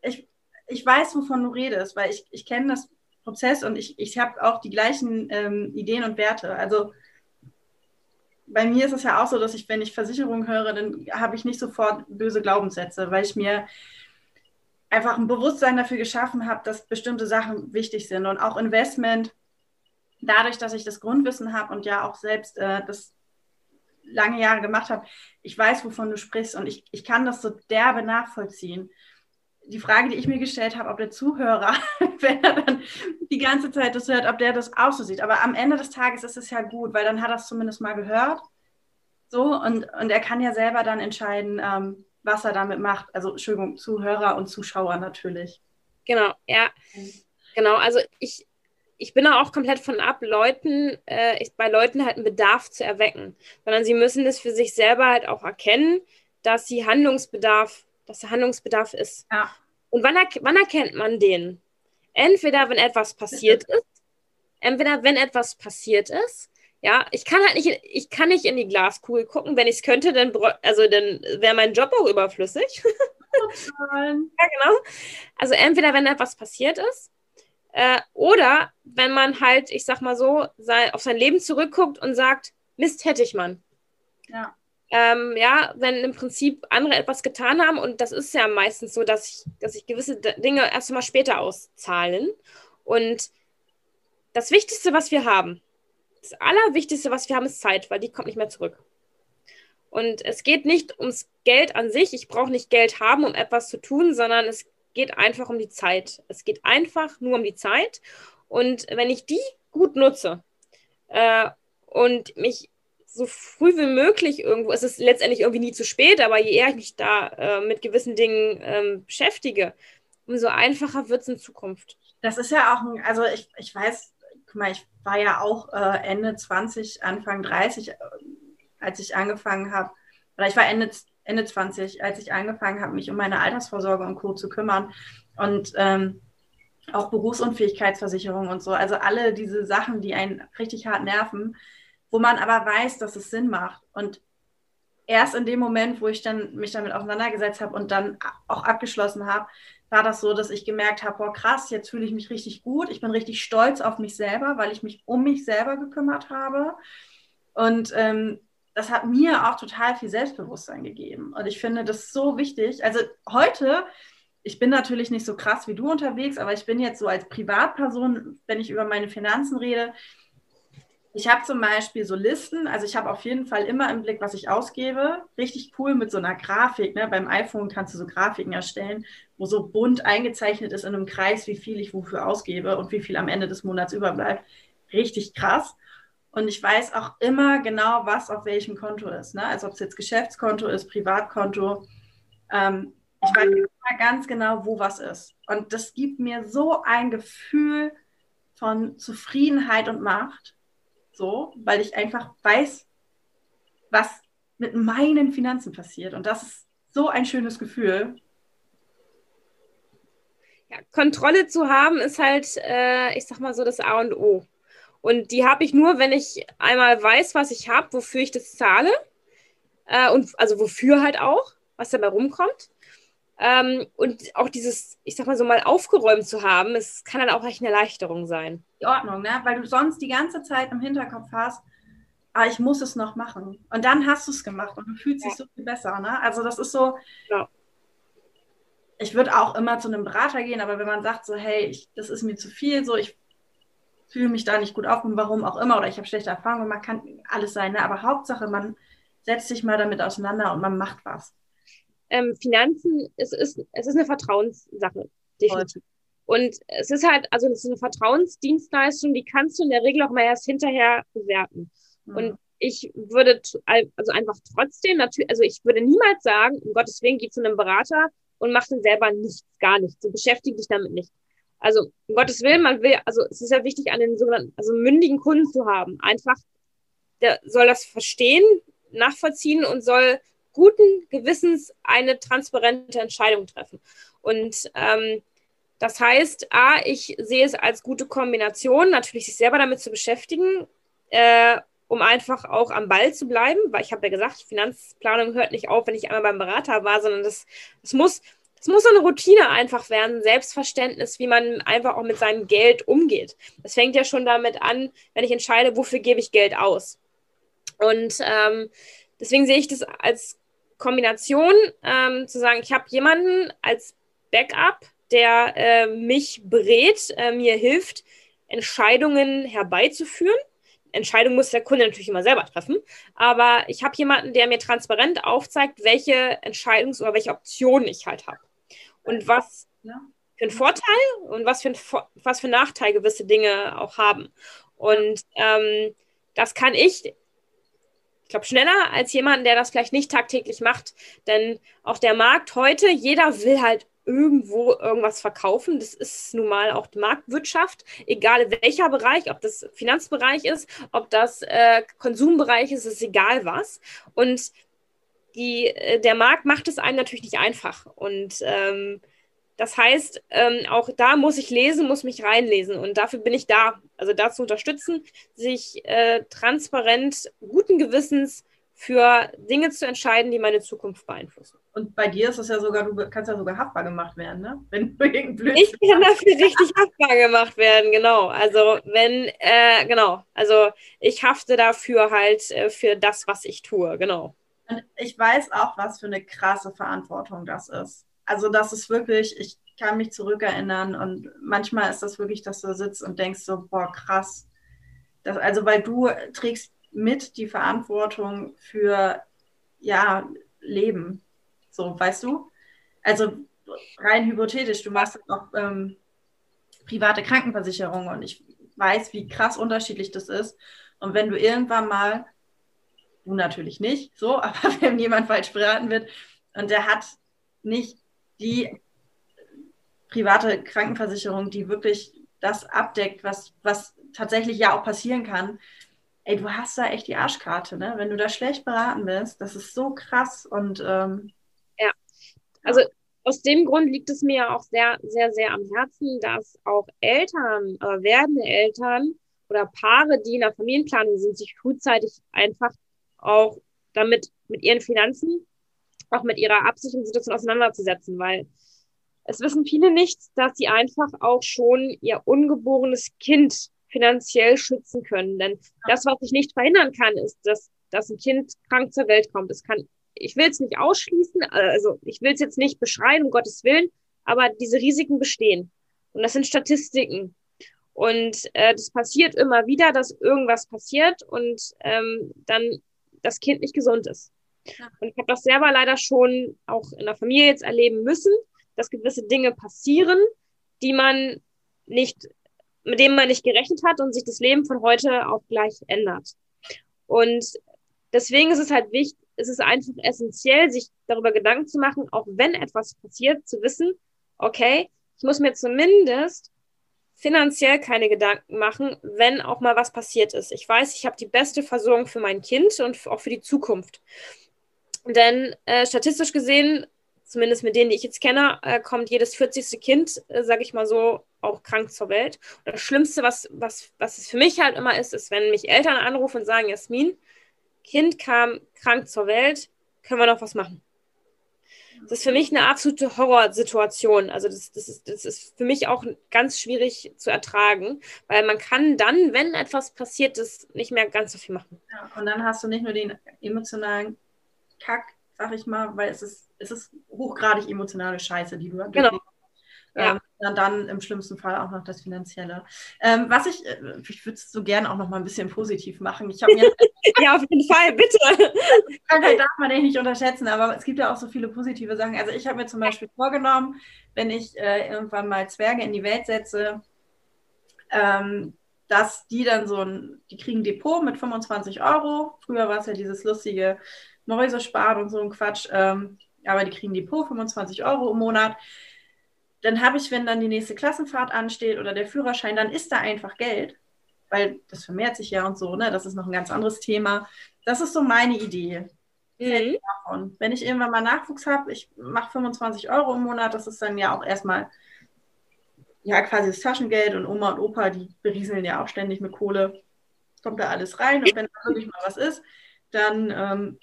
ich, ich weiß, wovon du redest, weil ich, ich kenne das Prozess und ich, ich habe auch die gleichen ähm, Ideen und Werte. Also bei mir ist es ja auch so, dass ich, wenn ich Versicherung höre, dann habe ich nicht sofort böse Glaubenssätze, weil ich mir einfach ein Bewusstsein dafür geschaffen habe, dass bestimmte Sachen wichtig sind und auch Investment. Dadurch, dass ich das Grundwissen habe und ja auch selbst äh, das lange Jahre gemacht habe, ich weiß, wovon du sprichst und ich, ich kann das so derbe nachvollziehen. Die Frage, die ich mir gestellt habe, ob der Zuhörer, wenn er dann die ganze Zeit das hört, ob der das auch so sieht. Aber am Ende des Tages ist es ja gut, weil dann hat er es zumindest mal gehört. So, und, und er kann ja selber dann entscheiden, ähm, was er damit macht. Also, Entschuldigung, Zuhörer und Zuschauer natürlich.
Genau, ja. Genau, also ich, ich bin da auch komplett von ab, Leuten, äh, bei Leuten halt einen Bedarf zu erwecken. Sondern sie müssen das für sich selber halt auch erkennen, dass sie Handlungsbedarf, dass der Handlungsbedarf ist. Ja. Und wann, er, wann erkennt man den? Entweder, wenn etwas passiert ist, entweder, wenn etwas passiert ist, ja, ich kann halt nicht, ich kann nicht in die Glaskugel gucken. Wenn ich es könnte, dann, also dann wäre mein Job auch überflüssig. ja, genau. Also entweder, wenn etwas passiert ist, äh, oder wenn man halt, ich sag mal so, sei, auf sein Leben zurückguckt und sagt, Mist hätte ich man. Ja. Ähm, ja, wenn im Prinzip andere etwas getan haben, und das ist ja meistens so, dass sich dass ich gewisse Dinge erst mal später auszahlen. Und das Wichtigste, was wir haben, das Allerwichtigste, was wir haben, ist Zeit, weil die kommt nicht mehr zurück. Und es geht nicht ums Geld an sich. Ich brauche nicht Geld haben, um etwas zu tun, sondern es geht einfach um die Zeit. Es geht einfach nur um die Zeit. Und wenn ich die gut nutze äh, und mich so früh wie möglich irgendwo, es ist letztendlich irgendwie nie zu spät, aber je eher ich mich da äh, mit gewissen Dingen ähm, beschäftige, umso einfacher wird es in Zukunft.
Das ist ja auch ein, also ich, ich weiß, guck mal, ich war ja auch äh, Ende 20, Anfang 30, äh, als ich angefangen habe, oder ich war Ende, Ende 20, als ich angefangen habe, mich um meine Altersvorsorge und Co. zu kümmern. Und ähm, auch Berufsunfähigkeitsversicherung und so. Also alle diese Sachen, die einen richtig hart nerven, wo man aber weiß, dass es Sinn macht. Und erst in dem Moment, wo ich dann mich damit auseinandergesetzt habe und dann auch abgeschlossen habe, war das so, dass ich gemerkt habe, boah, krass, jetzt fühle ich mich richtig gut. Ich bin richtig stolz auf mich selber, weil ich mich um mich selber gekümmert habe. Und ähm, das hat mir auch total viel Selbstbewusstsein gegeben. Und ich finde das so wichtig. Also heute, ich bin natürlich nicht so krass wie du unterwegs, aber ich bin jetzt so als Privatperson, wenn ich über meine Finanzen rede, ich habe zum Beispiel so Listen, also ich habe auf jeden Fall immer im Blick, was ich ausgebe. Richtig cool mit so einer Grafik. Ne? Beim iPhone kannst du so Grafiken erstellen, wo so bunt eingezeichnet ist in einem Kreis, wie viel ich wofür ausgebe und wie viel am Ende des Monats überbleibt. Richtig krass. Und ich weiß auch immer genau, was auf welchem Konto ist. Ne? Also ob es jetzt Geschäftskonto ist, Privatkonto. Ähm, ich weiß immer ganz genau, wo was ist. Und das gibt mir so ein Gefühl von Zufriedenheit und Macht so, weil ich einfach weiß, was mit meinen Finanzen passiert. Und das ist so ein schönes Gefühl.
Ja, Kontrolle zu haben, ist halt, äh, ich sag mal so, das A und O. Und die habe ich nur, wenn ich einmal weiß, was ich habe, wofür ich das zahle. Äh, und also wofür halt auch, was dabei rumkommt. Ähm, und auch dieses, ich sag mal so mal aufgeräumt zu haben, es kann dann auch echt eine Erleichterung sein.
Die Ordnung, ne? Weil du sonst die ganze Zeit im Hinterkopf hast, ah, ich muss es noch machen. Und dann hast du es gemacht und du fühlst ja. dich so viel besser, ne? Also das ist so. Ja. Ich würde auch immer zu einem Berater gehen, aber wenn man sagt so, hey, ich, das ist mir zu viel, so ich fühle mich da nicht gut auf und warum auch immer, oder ich habe schlechte Erfahrungen, man kann alles sein, ne? aber Hauptsache, man setzt sich mal damit auseinander und man macht was
ähm, Finanzen, es ist, es ist eine Vertrauenssache, definitiv. Und es ist halt, also es ist eine Vertrauensdienstleistung, die kannst du in der Regel auch mal erst hinterher bewerten. Mhm. Und ich würde also einfach trotzdem natürlich, also ich würde niemals sagen, um Gottes Willen, geh zu einem Berater und mach dann selber nichts, gar nichts. So beschäftige dich damit nicht. Also um Gottes Willen, man will, also es ist ja wichtig, einen sogenannten, also mündigen Kunden zu haben. Einfach, der soll das verstehen, nachvollziehen und soll guten Gewissens eine transparente Entscheidung treffen. Und ähm, das heißt, A, ich sehe es als gute Kombination, natürlich sich selber damit zu beschäftigen, äh, um einfach auch am Ball zu bleiben, weil ich habe ja gesagt, Finanzplanung hört nicht auf, wenn ich einmal beim Berater war, sondern das, das muss, es muss so eine Routine einfach werden, Selbstverständnis, wie man einfach auch mit seinem Geld umgeht. Das fängt ja schon damit an, wenn ich entscheide, wofür gebe ich Geld aus. Und ähm, deswegen sehe ich das als Kombination, ähm, zu sagen, ich habe jemanden als Backup, der äh, mich berät, äh, mir hilft, Entscheidungen herbeizuführen. Entscheidung muss der Kunde natürlich immer selber treffen, aber ich habe jemanden, der mir transparent aufzeigt, welche Entscheidungs- oder welche Optionen ich halt habe. Und was für einen Vorteil und was für, ein, was für einen Nachteil gewisse Dinge auch haben. Und ähm, das kann ich ich glaube, schneller als jemand, der das vielleicht nicht tagtäglich macht. Denn auch der Markt heute, jeder will halt irgendwo irgendwas verkaufen. Das ist nun mal auch die Marktwirtschaft, egal welcher Bereich, ob das Finanzbereich ist, ob das äh, Konsumbereich ist, ist egal was. Und die, äh, der Markt macht es einem natürlich nicht einfach. Und ähm, das heißt, ähm, auch da muss ich lesen, muss mich reinlesen und dafür bin ich da. Also da zu unterstützen, sich äh, transparent, guten Gewissens für Dinge zu entscheiden, die meine Zukunft beeinflussen.
Und bei dir ist es ja sogar, du kannst ja sogar haftbar gemacht werden, ne? Wenn du irgendein
Blödsinn Ich kann dafür richtig haftbar gemacht werden, genau. Also wenn, äh, genau, also ich hafte dafür halt äh, für das, was ich tue, genau.
Und ich weiß auch, was für eine krasse Verantwortung das ist. Also das ist wirklich, ich kann mich zurückerinnern und manchmal ist das wirklich, dass du sitzt und denkst so, boah, krass. Das, also weil du trägst mit die Verantwortung für, ja, Leben. So, weißt du? Also rein hypothetisch, du machst auch ähm, private Krankenversicherung und ich weiß, wie krass unterschiedlich das ist. Und wenn du irgendwann mal, du natürlich nicht, so, aber wenn jemand falsch beraten wird und der hat nicht die private Krankenversicherung, die wirklich das abdeckt, was, was tatsächlich ja auch passieren kann. Ey, du hast da echt die Arschkarte, ne? Wenn du da schlecht beraten bist, das ist so krass und ähm,
ja, also aus dem Grund liegt es mir auch sehr, sehr, sehr am Herzen, dass auch Eltern, äh, werdende Eltern oder Paare, die in der Familienplanung sind, sich frühzeitig einfach auch damit mit ihren Finanzen auch mit ihrer Absicht und Situation auseinanderzusetzen, weil es wissen viele nicht, dass sie einfach auch schon ihr ungeborenes Kind finanziell schützen können. Denn das, was ich nicht verhindern kann, ist, dass, dass ein Kind krank zur Welt kommt. Es kann, ich will es nicht ausschließen, also ich will es jetzt nicht beschreien, um Gottes Willen, aber diese Risiken bestehen. Und das sind Statistiken. Und äh, das passiert immer wieder, dass irgendwas passiert und ähm, dann das Kind nicht gesund ist. Und ich habe das selber leider schon auch in der Familie jetzt erleben müssen, dass gewisse Dinge passieren, die man nicht, mit denen man nicht gerechnet hat und sich das Leben von heute auf gleich ändert. Und deswegen ist es halt wichtig, ist es einfach essentiell, sich darüber Gedanken zu machen, auch wenn etwas passiert, zu wissen, okay, ich muss mir zumindest finanziell keine Gedanken machen, wenn auch mal was passiert ist. Ich weiß, ich habe die beste Versorgung für mein Kind und auch für die Zukunft. Denn äh, statistisch gesehen zumindest mit denen, die ich jetzt kenne, äh, kommt jedes 40. Kind, äh, sage ich mal so, auch krank zur Welt. Und das Schlimmste, was, was, was es für mich halt immer ist, ist, wenn mich Eltern anrufen und sagen, Jasmin, Kind kam krank zur Welt, können wir noch was machen? Das ist für mich eine absolute Horrorsituation. Also das, das, ist, das ist für mich auch ganz schwierig zu ertragen, weil man kann dann, wenn etwas passiert ist, nicht mehr ganz so viel machen.
Ja, und dann hast du nicht nur den emotionalen Kack, sag ich mal, weil es ist, es ist hochgradig emotionale Scheiße, die du genau. Ja. Ähm, dann, dann im schlimmsten Fall auch noch das Finanzielle. Ähm, was ich, äh, ich würde es so gerne auch noch mal ein bisschen positiv machen. Ich mir
ja, auf jeden Fall, bitte.
Krankheit darf man echt nicht unterschätzen, aber es gibt ja auch so viele positive Sachen. Also ich habe mir zum Beispiel vorgenommen, wenn ich äh, irgendwann mal Zwerge in die Welt setze, ähm, dass die dann so ein, die kriegen ein Depot mit 25 Euro. Früher war es ja dieses lustige Mäuse sparen und so ein Quatsch. Ähm, aber die kriegen ein Depot, 25 Euro im Monat dann habe ich, wenn dann die nächste Klassenfahrt ansteht oder der Führerschein, dann ist da einfach Geld, weil das vermehrt sich ja und so, ne? Das ist noch ein ganz anderes Thema. Das ist so meine Idee. Mhm. Wenn ich irgendwann mal Nachwuchs habe, ich mache 25 Euro im Monat, das ist dann ja auch erstmal ja quasi das Taschengeld und Oma und Opa, die berieseln ja auch ständig mit Kohle, kommt da alles rein und wenn da wirklich mal was ist, dann ähm,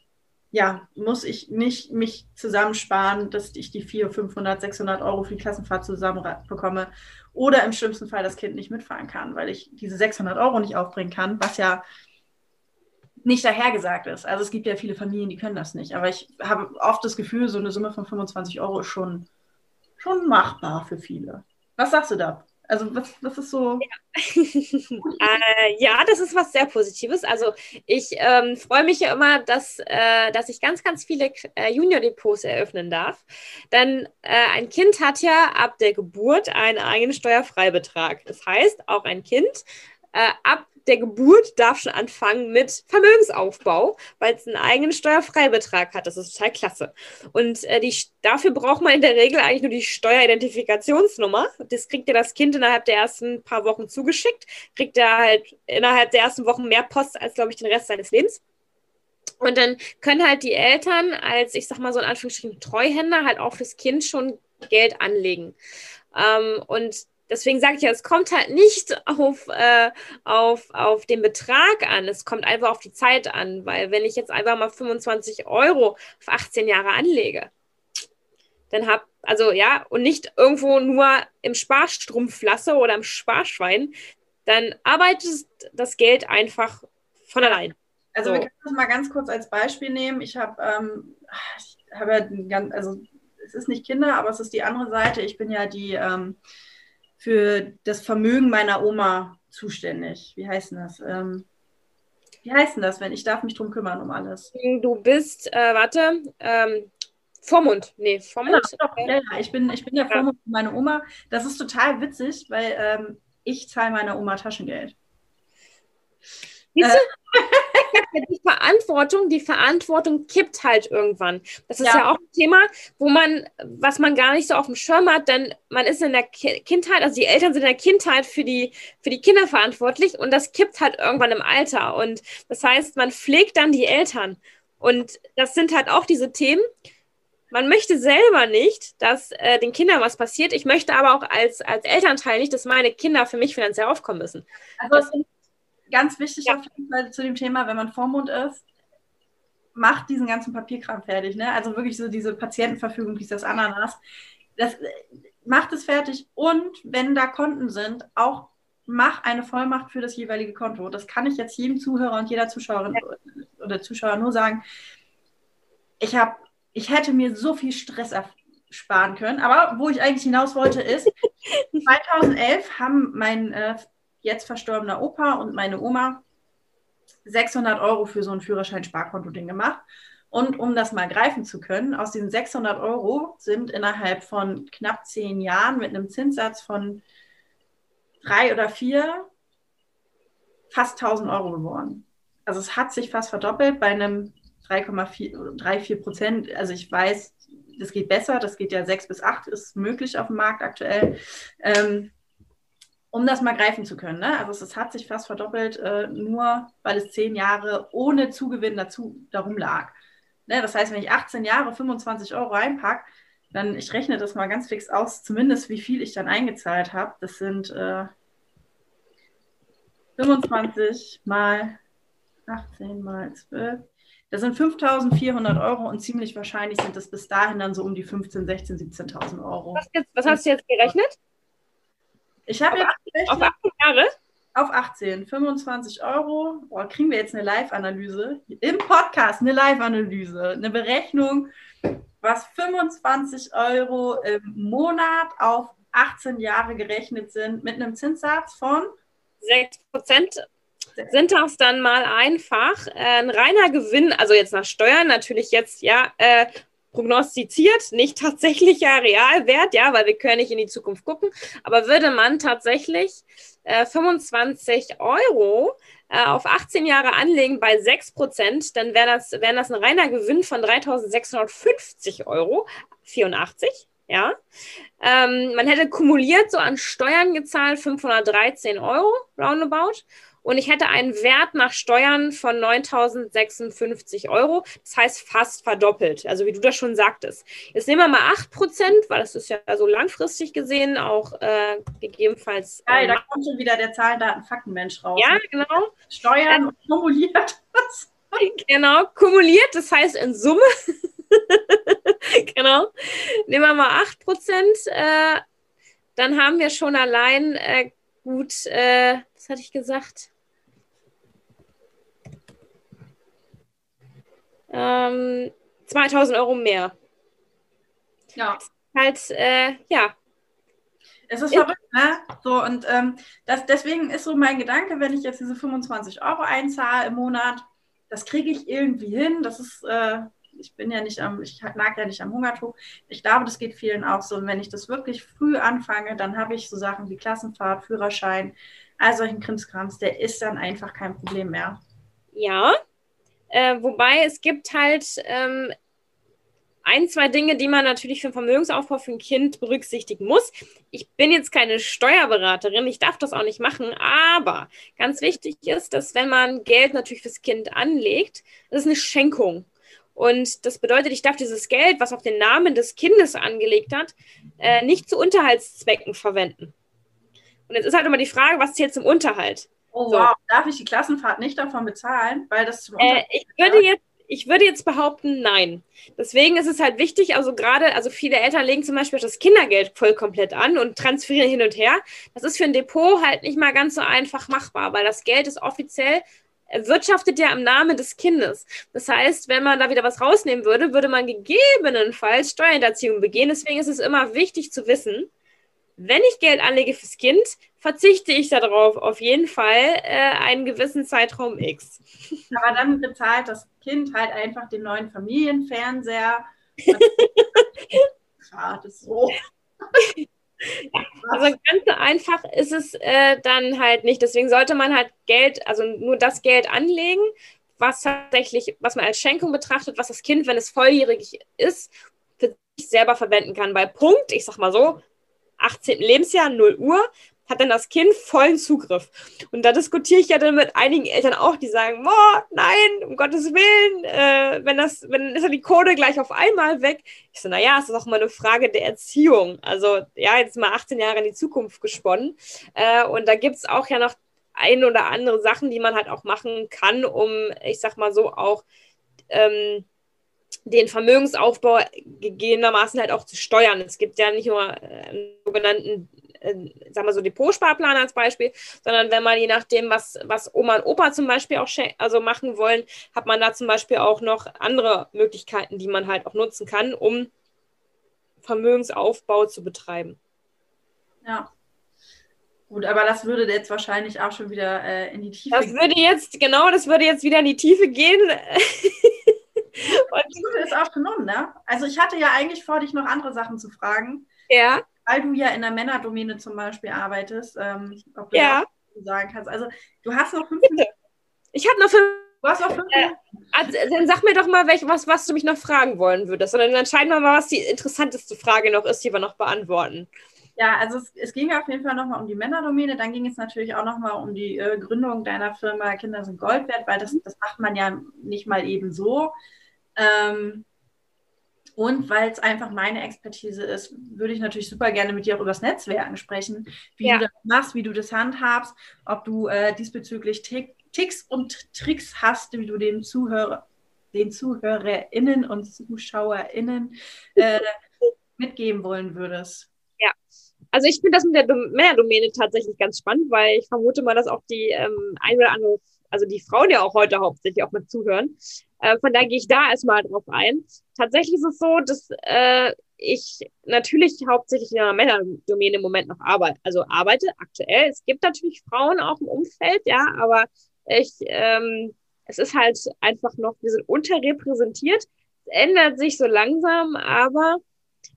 ja, muss ich nicht mich zusammensparen, dass ich die 400, 500, 600 Euro für die Klassenfahrt zusammen bekomme. Oder im schlimmsten Fall das Kind nicht mitfahren kann, weil ich diese 600 Euro nicht aufbringen kann, was ja nicht dahergesagt ist. Also es gibt ja viele Familien, die können das nicht. Aber ich habe oft das Gefühl, so eine Summe von 25 Euro ist schon, schon machbar für viele. Was sagst du da? Also was, was ist so?
Ja. äh, ja, das ist was sehr Positives. Also ich ähm, freue mich ja immer, dass, äh, dass ich ganz, ganz viele äh, Junior-Depots eröffnen darf. Denn äh, ein Kind hat ja ab der Geburt einen eigenen Steuerfreibetrag. Das heißt, auch ein Kind äh, ab der Geburt darf schon anfangen mit Vermögensaufbau, weil es einen eigenen Steuerfreibetrag hat. Das ist total klasse. Und äh, die, dafür braucht man in der Regel eigentlich nur die Steueridentifikationsnummer. Das kriegt ja das Kind innerhalb der ersten paar Wochen zugeschickt. Kriegt er halt innerhalb der ersten Wochen mehr Post als, glaube ich, den Rest seines Lebens. Und dann können halt die Eltern als, ich sag mal so in Anführungsstrichen, Treuhänder halt auch fürs Kind schon Geld anlegen. Ähm, und deswegen sage ich ja, es kommt halt nicht auf, äh, auf, auf den Betrag an, es kommt einfach auf die Zeit an, weil wenn ich jetzt einfach mal 25 Euro für 18 Jahre anlege, dann hab, also ja, und nicht irgendwo nur im Sparstrumpf lasse oder im Sparschwein, dann arbeitet das Geld einfach von allein.
Also so. wir können das mal ganz kurz als Beispiel nehmen. Ich habe ähm, ich habe ja ganz, also es ist nicht Kinder, aber es ist die andere Seite. Ich bin ja die ähm, für das Vermögen meiner Oma zuständig. Wie heißt denn das? Ähm, wie heißt denn das, wenn ich darf mich drum kümmern um alles?
Du bist, äh, warte, ähm, Vormund. Nee, Vormund.
Ja, doch, ja, ja, ich bin, ich bin der Vormund für meine Oma. Das ist total witzig, weil ähm, ich zahle meiner Oma Taschengeld.
Siehst du? Äh. die Verantwortung, die Verantwortung kippt halt irgendwann. Das ist ja. ja. auch ein Thema, wo man, was man gar nicht so auf dem Schirm hat, denn man ist in der Ki Kindheit, also die Eltern sind in der Kindheit für die, für die Kinder verantwortlich und das kippt halt irgendwann im Alter. Und das heißt, man pflegt dann die Eltern. Und das sind halt auch diese Themen, man möchte selber nicht, dass äh, den Kindern was passiert. Ich möchte aber auch als, als Elternteil nicht, dass meine Kinder für mich finanziell aufkommen müssen.
Also das sind ganz wichtig ja. auf jeden Fall zu dem Thema, wenn man Vormund ist, macht diesen ganzen Papierkram fertig. Ne? Also wirklich so diese Patientenverfügung, wie das Ananas. Das macht es fertig und wenn da Konten sind, auch mach eine Vollmacht für das jeweilige Konto. Das kann ich jetzt jedem Zuhörer und jeder Zuschauerin oder Zuschauer nur sagen. Ich habe, ich hätte mir so viel Stress ersparen können. Aber wo ich eigentlich hinaus wollte, ist, 2011 haben mein äh, jetzt verstorbener Opa und meine Oma 600 Euro für so ein Führerschein-Sparkonto-Ding gemacht. Und um das mal greifen zu können, aus diesen 600 Euro sind innerhalb von knapp zehn Jahren mit einem Zinssatz von drei oder vier fast 1000 Euro geworden. Also es hat sich fast verdoppelt bei einem 3,4 Prozent. Also ich weiß, das geht besser, das geht ja 6 bis 8, ist möglich auf dem Markt aktuell. Ähm, um das mal greifen zu können. Ne? Also es, hat sich fast verdoppelt, äh, nur weil es zehn Jahre ohne Zugewinn dazu darum lag. Ne? Das heißt, wenn ich 18 Jahre 25 Euro einpacke, dann, ich rechne das mal ganz fix aus, zumindest wie viel ich dann eingezahlt habe. Das sind äh, 25 mal 18 mal 12. Das sind 5.400 Euro und ziemlich wahrscheinlich sind es bis dahin dann so um die 15.000, 16.000, 17.000 Euro.
Was, jetzt, was, hast du jetzt gerechnet?
Ich habe jetzt
auf 18 Jahre?
Auf 18, 25 Euro. Boah, kriegen wir jetzt eine Live-Analyse? Im Podcast eine Live-Analyse, eine Berechnung, was 25 Euro im Monat auf 18 Jahre gerechnet sind, mit einem Zinssatz von
6 Prozent sind das dann mal einfach äh, ein reiner Gewinn, also jetzt nach Steuern natürlich jetzt ja äh, prognostiziert, nicht tatsächlicher Realwert, ja, weil wir können nicht in die Zukunft gucken, aber würde man tatsächlich äh, 25 Euro äh, auf 18 Jahre anlegen bei 6 Prozent, dann wäre das, wäre das ein reiner Gewinn von 3.650 Euro, 84. Ja, ähm, man hätte kumuliert so an Steuern gezahlt 513 Euro roundabout und ich hätte einen Wert nach Steuern von 9.056 Euro. Das heißt fast verdoppelt, also wie du das schon sagtest. Jetzt nehmen wir mal 8 Prozent, weil das ist ja so langfristig gesehen auch äh, gegebenenfalls.
Äh, da kommt schon wieder der Zahlen, Daten, Faktenmensch raus.
Ja, genau.
Steuern ähm, kumuliert.
genau, kumuliert, das heißt in Summe. genau. Nehmen wir mal 8 Prozent. Äh, dann haben wir schon allein äh, gut, äh, was hatte ich gesagt? Ähm, 2000 Euro mehr.
Ja.
Halt, äh, ja.
Es ist verrückt, ne? So, und ähm, das, deswegen ist so mein Gedanke, wenn ich jetzt diese 25 Euro einzahle im Monat, das kriege ich irgendwie hin. Das ist, äh, ich bin ja nicht am, ich lag ja nicht am Hungertuch. Ich glaube, das geht vielen auch so. Und wenn ich das wirklich früh anfange, dann habe ich so Sachen wie Klassenfahrt, Führerschein, all solchen Krimskrams, der ist dann einfach kein Problem mehr.
Ja, äh, wobei es gibt halt ähm, ein, zwei Dinge, die man natürlich für den Vermögensaufbau für ein Kind berücksichtigen muss. Ich bin jetzt keine Steuerberaterin, ich darf das auch nicht machen, aber ganz wichtig ist, dass wenn man Geld natürlich fürs Kind anlegt, das ist eine Schenkung. Und das bedeutet, ich darf dieses Geld, was auf den Namen des Kindes angelegt hat, äh, nicht zu Unterhaltszwecken verwenden. Und jetzt ist halt immer die Frage, was zählt zum Unterhalt?
Oh so. wow, darf ich die Klassenfahrt nicht davon bezahlen, weil das zum
äh, ich würde jetzt ich würde jetzt behaupten, nein. Deswegen ist es halt wichtig, also gerade, also viele Eltern legen zum Beispiel das Kindergeld voll komplett an und transferieren hin und her. Das ist für ein Depot halt nicht mal ganz so einfach machbar, weil das Geld ist offiziell wirtschaftet ja im Namen des Kindes. Das heißt, wenn man da wieder was rausnehmen würde, würde man gegebenenfalls Steuerhinterziehung begehen. Deswegen ist es immer wichtig zu wissen, wenn ich Geld anlege fürs Kind, verzichte ich darauf auf jeden Fall äh, einen gewissen Zeitraum X.
Aber dann bezahlt das Kind halt einfach den neuen Familienfernseher.
ist so. Also ganz so einfach ist es äh, dann halt nicht. Deswegen sollte man halt Geld, also nur das Geld anlegen, was tatsächlich, was man als Schenkung betrachtet, was das Kind, wenn es volljährig ist, für sich selber verwenden kann. Bei Punkt, ich sag mal so, 18. Lebensjahr, 0 Uhr, hat dann das Kind vollen Zugriff. Und da diskutiere ich ja dann mit einigen Eltern auch, die sagen, boah, nein, um Gottes Willen, äh, wenn das, wenn ist ja die Code gleich auf einmal weg. Ich so, naja, es ist auch mal eine Frage der Erziehung. Also ja, jetzt mal 18 Jahre in die Zukunft gesponnen. Äh, und da gibt es auch ja noch ein oder andere Sachen, die man halt auch machen kann, um, ich sag mal so, auch ähm, den Vermögensaufbau gegebenermaßen halt auch zu steuern. Es gibt ja nicht nur äh, einen sogenannten, äh, sagen wir so, Depotsparplan als Beispiel, sondern wenn man je nachdem, was, was Oma und Opa zum Beispiel auch also machen wollen, hat man da zum Beispiel auch noch andere Möglichkeiten, die man halt auch nutzen kann, um Vermögensaufbau zu betreiben.
Ja. Gut, aber das würde jetzt wahrscheinlich auch schon wieder äh, in die Tiefe
gehen. Das würde jetzt, genau, das würde jetzt wieder in die Tiefe gehen.
Und du ist auch genommen, ne? Also ich hatte ja eigentlich vor, dich noch andere Sachen zu fragen.
Ja.
Weil du ja in der Männerdomäne zum Beispiel arbeitest. Ähm, ob du
ja.
sagen kannst. Also du hast noch fünf
Minuten. Ich habe noch fünf Du hast noch fünf äh, also, dann sag mir doch mal, welch, was, was du mich noch fragen wollen würdest. Und dann entscheiden wir mal, was die interessanteste Frage noch ist, die wir noch beantworten.
Ja, also es, es ging auf jeden Fall nochmal um die Männerdomäne. Dann ging es natürlich auch nochmal um die äh, Gründung deiner Firma Kinder sind Gold wert, weil das, das macht man ja nicht mal eben so. Ähm, Und weil es einfach meine Expertise ist, würde ich natürlich super gerne mit dir auch über das Netzwerken sprechen, wie ja. du das machst, wie du das handhabst, ob du äh, diesbezüglich Ticks und Tricks hast, wie du den Zuhörer, den ZuhörerInnen und ZuschauerInnen äh, mitgeben wollen würdest.
Ja, also ich finde das mit der Männerdomäne tatsächlich ganz spannend, weil ich vermute mal, dass auch die ähm, ein oder andere, also die Frauen ja auch heute hauptsächlich auch mit zuhören. Äh, von daher gehe ich da erstmal drauf ein. Tatsächlich ist es so, dass äh, ich natürlich hauptsächlich in der Männerdomäne im Moment noch arbeite, also arbeite aktuell. Es gibt natürlich Frauen auch im Umfeld, ja, aber ich, ähm, es ist halt einfach noch, wir sind unterrepräsentiert. Es ändert sich so langsam, aber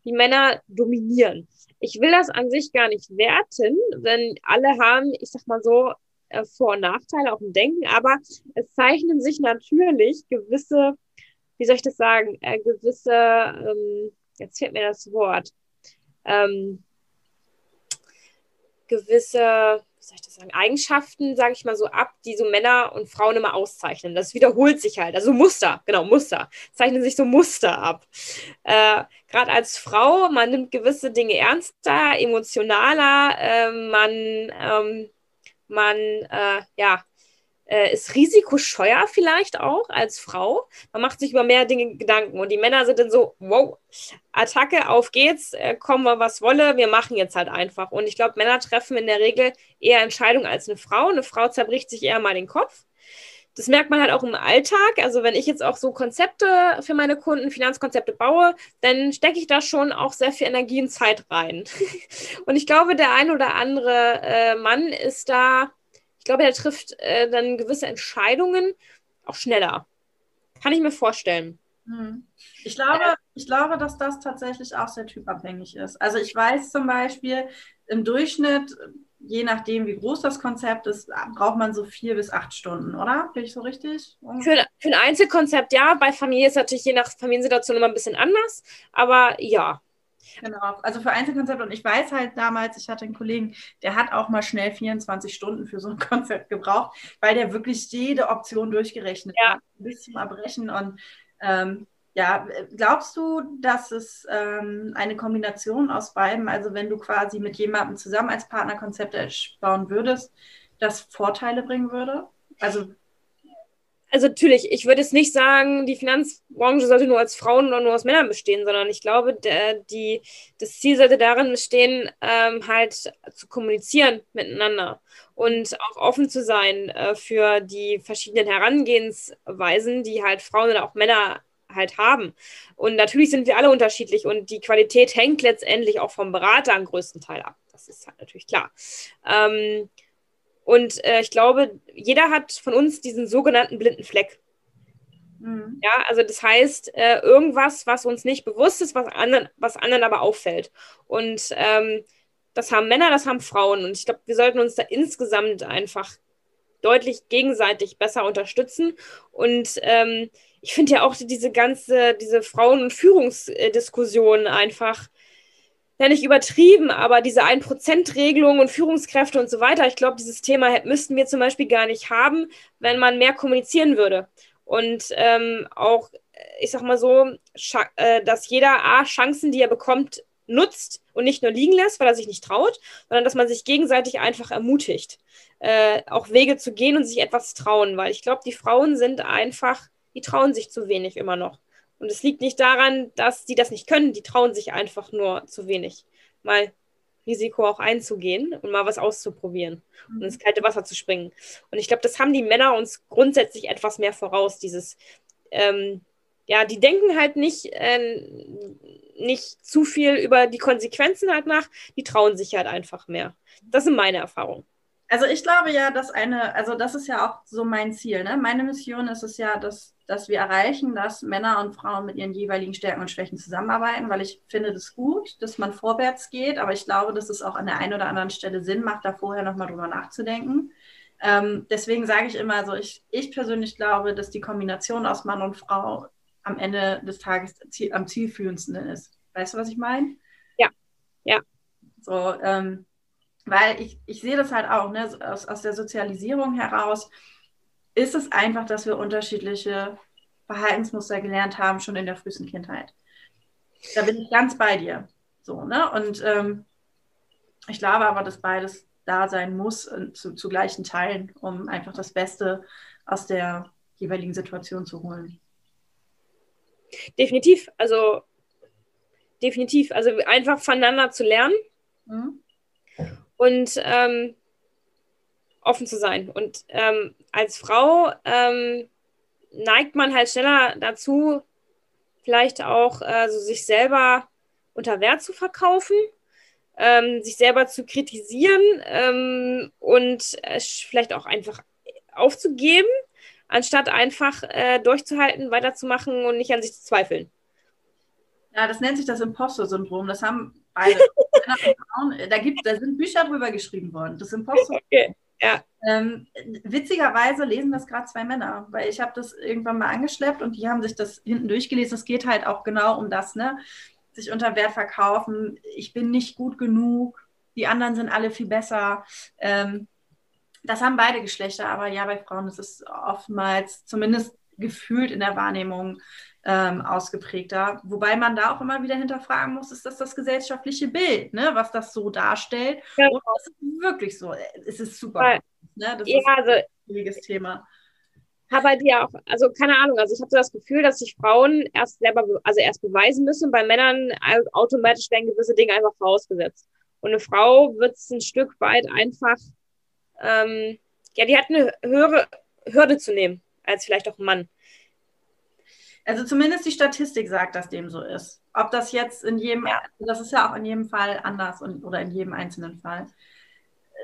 die Männer dominieren. Ich will das an sich gar nicht werten, denn alle haben, ich sag mal so, äh, Vor- und Nachteile auch im Denken, aber es zeichnen sich natürlich gewisse, wie soll ich das sagen, äh, gewisse, ähm, jetzt fehlt mir das Wort, ähm, gewisse soll ich das sagen, Eigenschaften, sage ich mal so, ab, die so Männer und Frauen immer auszeichnen. Das wiederholt sich halt. Also Muster, genau, Muster. Zeichnen sich so Muster ab. Äh, Gerade als Frau, man nimmt gewisse Dinge ernster, emotionaler, äh, man, ähm, man, äh, ja, äh, ist risikoscheuer vielleicht auch als Frau. Man macht sich über mehr Dinge Gedanken und die Männer sind dann so, wow, Attacke, auf geht's, äh, kommen wir was wolle, wir machen jetzt halt einfach. Und ich glaube, Männer treffen in der Regel eher Entscheidungen als eine Frau. Eine Frau zerbricht sich eher mal den Kopf. Das merkt man halt auch im Alltag. Also wenn ich jetzt auch so Konzepte für meine Kunden, Finanzkonzepte baue, dann stecke ich da schon auch sehr viel Energie und Zeit rein. und ich glaube, der ein oder andere äh, Mann ist da glaube, er trifft äh, dann gewisse Entscheidungen auch schneller. Kann ich mir vorstellen.
Hm. Ich glaube, ich glaube, dass das tatsächlich auch sehr typabhängig ist. Also ich weiß zum Beispiel, im Durchschnitt, je nachdem, wie groß das Konzept ist, braucht man so vier bis acht Stunden, oder? Bin ich so richtig?
Für, für ein Einzelkonzept ja. Bei Familie ist natürlich je nach Familiensituation immer ein bisschen anders. Aber ja,
Genau, also für Einzelkonzepte. Und ich weiß halt damals, ich hatte einen Kollegen, der hat auch mal schnell 24 Stunden für so ein Konzept gebraucht, weil der wirklich jede Option durchgerechnet ja. hat, bis zum Erbrechen. Und ähm, ja, glaubst du, dass es ähm, eine Kombination aus beiden, also wenn du quasi mit jemandem zusammen als Partner Konzepte bauen würdest, das Vorteile bringen würde? Also
also natürlich, ich würde jetzt nicht sagen, die Finanzbranche sollte nur aus Frauen oder nur aus Männern bestehen, sondern ich glaube, der, die, das Ziel sollte darin bestehen, ähm, halt zu kommunizieren miteinander und auch offen zu sein äh, für die verschiedenen Herangehensweisen, die halt Frauen oder auch Männer halt haben. Und natürlich sind wir alle unterschiedlich und die Qualität hängt letztendlich auch vom Berater am größten Teil ab. Das ist halt natürlich klar. Ähm, und äh, ich glaube, jeder hat von uns diesen sogenannten blinden Fleck. Mhm. Ja, also das heißt, äh, irgendwas, was uns nicht bewusst ist, was anderen, was anderen aber auffällt. Und ähm, das haben Männer, das haben Frauen. Und ich glaube, wir sollten uns da insgesamt einfach deutlich gegenseitig besser unterstützen. Und ähm, ich finde ja auch diese ganze, diese Frauen- und Führungsdiskussion einfach ja nicht übertrieben, aber diese 1%-Regelung und Führungskräfte und so weiter, ich glaube, dieses Thema müssten wir zum Beispiel gar nicht haben, wenn man mehr kommunizieren würde. Und ähm, auch, ich sag mal so, äh, dass jeder A, Chancen, die er bekommt, nutzt und nicht nur liegen lässt, weil er sich nicht traut, sondern dass man sich gegenseitig einfach ermutigt, äh, auch Wege zu gehen und sich etwas trauen, weil ich glaube, die Frauen sind einfach, die trauen sich zu wenig immer noch. Und es liegt nicht daran, dass die das nicht können, die trauen sich einfach nur zu wenig, mal Risiko auch einzugehen und mal was auszuprobieren und ins kalte Wasser zu springen. Und ich glaube, das haben die Männer uns grundsätzlich etwas mehr voraus, dieses, ähm, ja, die denken halt nicht, äh, nicht zu viel über die Konsequenzen halt nach, die trauen sich halt einfach mehr. Das sind meine Erfahrungen.
Also ich glaube ja, dass eine, also das ist ja auch so mein Ziel. Ne? Meine Mission ist es ja, dass, dass wir erreichen, dass Männer und Frauen mit ihren jeweiligen Stärken und Schwächen zusammenarbeiten, weil ich finde das gut, dass man vorwärts geht, aber ich glaube, dass es auch an der einen oder anderen Stelle Sinn macht, da vorher nochmal drüber nachzudenken. Ähm, deswegen sage ich immer so, ich, ich persönlich glaube, dass die Kombination aus Mann und Frau am Ende des Tages ziel, am zielführendsten ist. Weißt du, was ich meine?
Ja, ja.
So, ähm, weil ich, ich sehe das halt auch, ne, aus, aus der Sozialisierung heraus ist es einfach, dass wir unterschiedliche Verhaltensmuster gelernt haben, schon in der frühesten Kindheit. Da bin ich ganz bei dir. So, ne? Und ähm, ich glaube aber, dass beides da sein muss äh, zu, zu gleichen Teilen, um einfach das Beste aus der jeweiligen Situation zu holen.
Definitiv. Also definitiv. Also einfach voneinander zu lernen mhm. Und ähm, offen zu sein. Und ähm, als Frau ähm, neigt man halt schneller dazu, vielleicht auch äh, so sich selber unter Wert zu verkaufen, ähm, sich selber zu kritisieren ähm, und äh, vielleicht auch einfach aufzugeben, anstatt einfach äh, durchzuhalten, weiterzumachen und nicht an sich zu zweifeln.
Ja, das nennt sich das Imposter-Syndrom. Das haben beide Da, gibt, da sind Bücher drüber geschrieben worden. Das Imposter-Syndrom. Okay. Ja. Ähm, witzigerweise lesen das gerade zwei Männer, weil ich habe das irgendwann mal angeschleppt und die haben sich das hinten durchgelesen. Es geht halt auch genau um das, ne? Sich unter Wert verkaufen. Ich bin nicht gut genug. Die anderen sind alle viel besser. Ähm, das haben beide Geschlechter, aber ja, bei Frauen ist es oftmals zumindest gefühlt in der Wahrnehmung ähm, ausgeprägter. Wobei man da auch immer wieder hinterfragen muss, ist das das gesellschaftliche Bild, ne, was das so darstellt? Ja. Und das ist wirklich so. Es ist super. Weil, ne? Das ja, ist also, ein schwieriges Thema.
Habe bei dir auch, also keine Ahnung, also ich habe so das Gefühl, dass sich Frauen erst selber, also erst beweisen müssen. Bei Männern automatisch werden gewisse Dinge einfach vorausgesetzt. Und eine Frau wird es ein Stück weit einfach, ähm, ja, die hat eine höhere Hürde zu nehmen als vielleicht auch ein Mann.
Also zumindest die Statistik sagt, dass dem so ist. Ob das jetzt in jedem, ja. das ist ja auch in jedem Fall anders und, oder in jedem einzelnen Fall.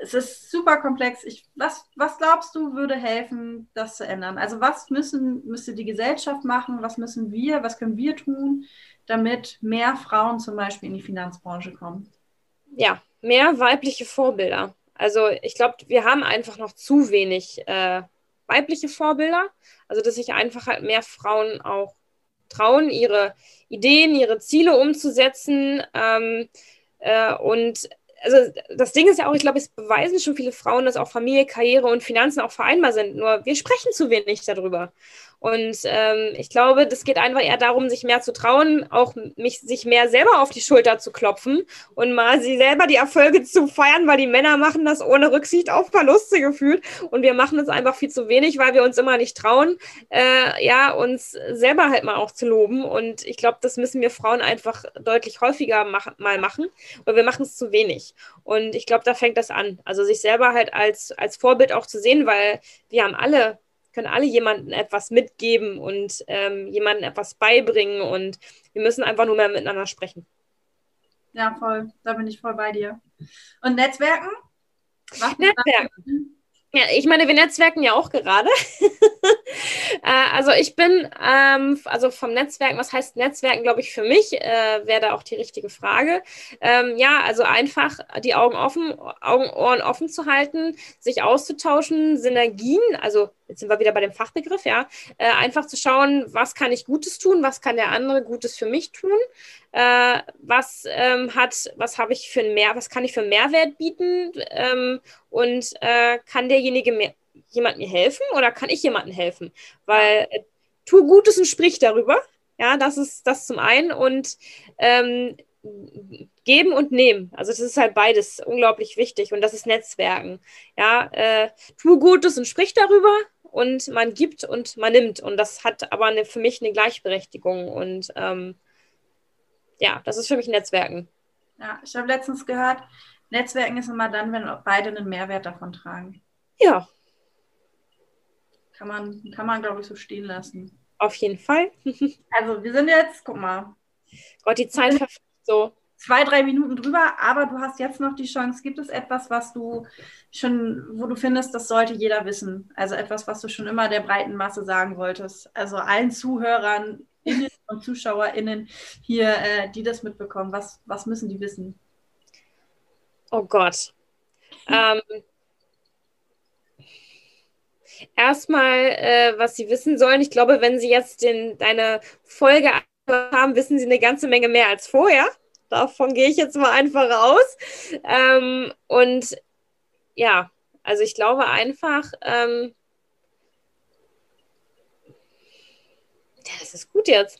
Es ist super komplex. Ich, was, was glaubst du, würde helfen, das zu ändern? Also was müssen, müsste die Gesellschaft machen? Was müssen wir, was können wir tun, damit mehr Frauen zum Beispiel in die Finanzbranche kommen?
Ja, mehr weibliche Vorbilder. Also ich glaube, wir haben einfach noch zu wenig äh, weibliche Vorbilder. Also, dass sich einfach halt mehr Frauen auch trauen, ihre Ideen, ihre Ziele umzusetzen. Ähm, äh, und also das Ding ist ja auch, ich glaube, es beweisen schon viele Frauen, dass auch Familie, Karriere und Finanzen auch vereinbar sind. Nur wir sprechen zu wenig darüber. Und ähm, ich glaube, das geht einfach eher darum, sich mehr zu trauen, auch mich, sich mehr selber auf die Schulter zu klopfen und mal sie selber die Erfolge zu feiern, weil die Männer machen das ohne Rücksicht auf Verluste gefühlt. Und wir machen es einfach viel zu wenig, weil wir uns immer nicht trauen, äh, ja, uns selber halt mal auch zu loben. Und ich glaube, das müssen wir Frauen einfach deutlich häufiger mach mal machen, weil wir machen es zu wenig. Und ich glaube, da fängt das an. Also sich selber halt als, als Vorbild auch zu sehen, weil wir haben alle können alle jemandem etwas mitgeben und ähm, jemandem etwas beibringen und wir müssen einfach nur mehr miteinander sprechen.
Ja, voll. Da bin ich voll bei dir. Und Netzwerken?
Netzwerken. Ja, ich meine, wir netzwerken ja auch gerade. äh, also ich bin, ähm, also vom Netzwerken, was heißt Netzwerken, glaube ich, für mich, äh, wäre da auch die richtige Frage. Ähm, ja, also einfach die Augen offen, Augen, Ohren offen zu halten, sich auszutauschen, Synergien, also jetzt sind wir wieder bei dem Fachbegriff, ja, äh, einfach zu schauen, was kann ich Gutes tun, was kann der andere Gutes für mich tun, äh, was ähm, hat, was habe ich für ein Mehr, was kann ich für Mehrwert bieten ähm, und äh, kann derjenige mir, jemand mir helfen oder kann ich jemandem helfen? Weil äh, tu Gutes und sprich darüber, ja, das ist das zum einen und ähm, geben und nehmen. Also das ist halt beides unglaublich wichtig und das ist Netzwerken. Ja, äh, tu Gutes und sprich darüber und man gibt und man nimmt und das hat aber eine, für mich eine Gleichberechtigung und ähm, ja, das ist für mich Netzwerken.
Ja, ich habe letztens gehört, Netzwerken ist immer dann, wenn beide einen Mehrwert davon tragen.
Ja.
Kann man, kann man glaube ich, so stehen lassen.
Auf jeden Fall.
also wir sind jetzt, guck mal.
Gott, die Zeit verfliegt so
zwei, drei Minuten drüber, aber du hast jetzt noch die Chance. Gibt es etwas, was du schon, wo du findest, das sollte jeder wissen? Also etwas, was du schon immer der breiten Masse sagen wolltest? Also allen Zuhörern und ZuschauerInnen hier, äh, die das mitbekommen, was, was müssen die wissen?
Oh Gott. ähm, erstmal, äh, was sie wissen sollen, ich glaube, wenn sie jetzt den, deine Folge haben, wissen sie eine ganze Menge mehr als vorher. Davon gehe ich jetzt mal einfach raus. Ähm, und ja, also ich glaube einfach, ähm, ja, das ist gut jetzt.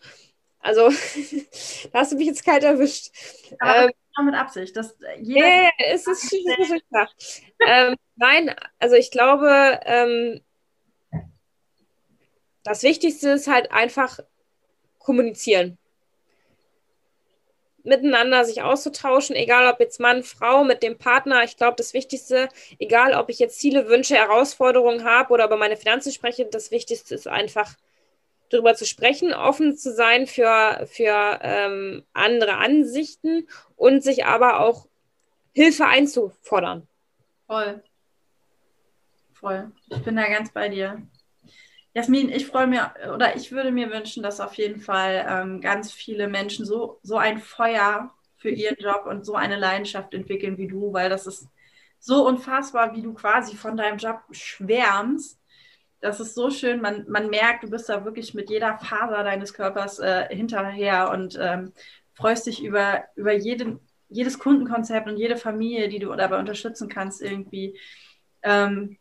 Also, da hast du mich jetzt kalt erwischt.
Aber ähm, mit Absicht. Dass jeder
ja, es ist, ist klar. ähm, nein, also ich glaube, ähm, das Wichtigste ist halt einfach kommunizieren. Miteinander sich auszutauschen, egal ob jetzt Mann, Frau, mit dem Partner. Ich glaube, das Wichtigste, egal ob ich jetzt Ziele, Wünsche, Herausforderungen habe oder über meine Finanzen spreche, das Wichtigste ist einfach darüber zu sprechen, offen zu sein für, für ähm, andere Ansichten und sich aber auch Hilfe einzufordern.
Voll. Voll. Ich bin da ganz bei dir. Jasmin, ich freue mich oder ich würde mir wünschen, dass auf jeden Fall ähm, ganz viele Menschen so, so ein Feuer für ihren Job und so eine Leidenschaft entwickeln wie du, weil das ist so unfassbar, wie du quasi von deinem Job schwärmst. Das ist so schön, man, man merkt, du bist da wirklich mit jeder Faser deines Körpers äh, hinterher und ähm, freust dich über, über jeden, jedes Kundenkonzept und jede Familie, die du dabei unterstützen kannst, irgendwie. Ähm,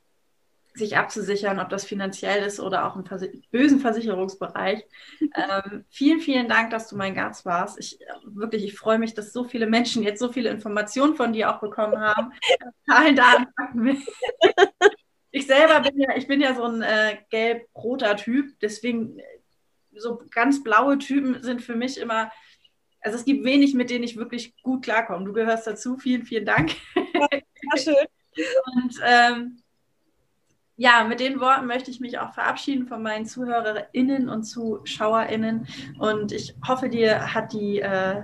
sich abzusichern, ob das finanziell ist oder auch im Vers bösen Versicherungsbereich. Ähm, vielen, vielen Dank, dass du mein Gast warst. Ich wirklich, ich freue mich, dass so viele Menschen jetzt so viele Informationen von dir auch bekommen haben. Zahlen, Daten, Ich selber bin ja, ich bin ja so ein äh, gelb-roter Typ, deswegen äh, so ganz blaue Typen sind für mich immer, also es gibt wenig, mit denen ich wirklich gut klarkomme. Du gehörst dazu. Vielen, vielen Dank. Ja, schön. Und ähm, ja, mit den Worten möchte ich mich auch verabschieden von meinen ZuhörerInnen und ZuschauerInnen. Und ich hoffe, dir hat die, äh,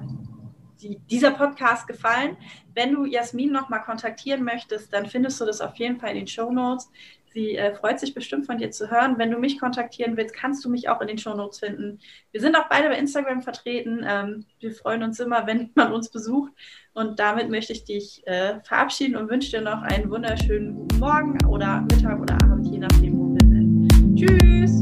die, dieser Podcast gefallen. Wenn du Jasmin nochmal kontaktieren möchtest, dann findest du das auf jeden Fall in den Show Notes. Sie äh, freut sich bestimmt von dir zu hören. Wenn du mich kontaktieren willst, kannst du mich auch in den Show Notes finden. Wir sind auch beide bei Instagram vertreten. Ähm, wir freuen uns immer, wenn man uns besucht. Und damit möchte ich dich äh, verabschieden und wünsche dir noch einen wunderschönen guten Morgen oder Mittag oder Abend, je nachdem, wo wir sind. Tschüss!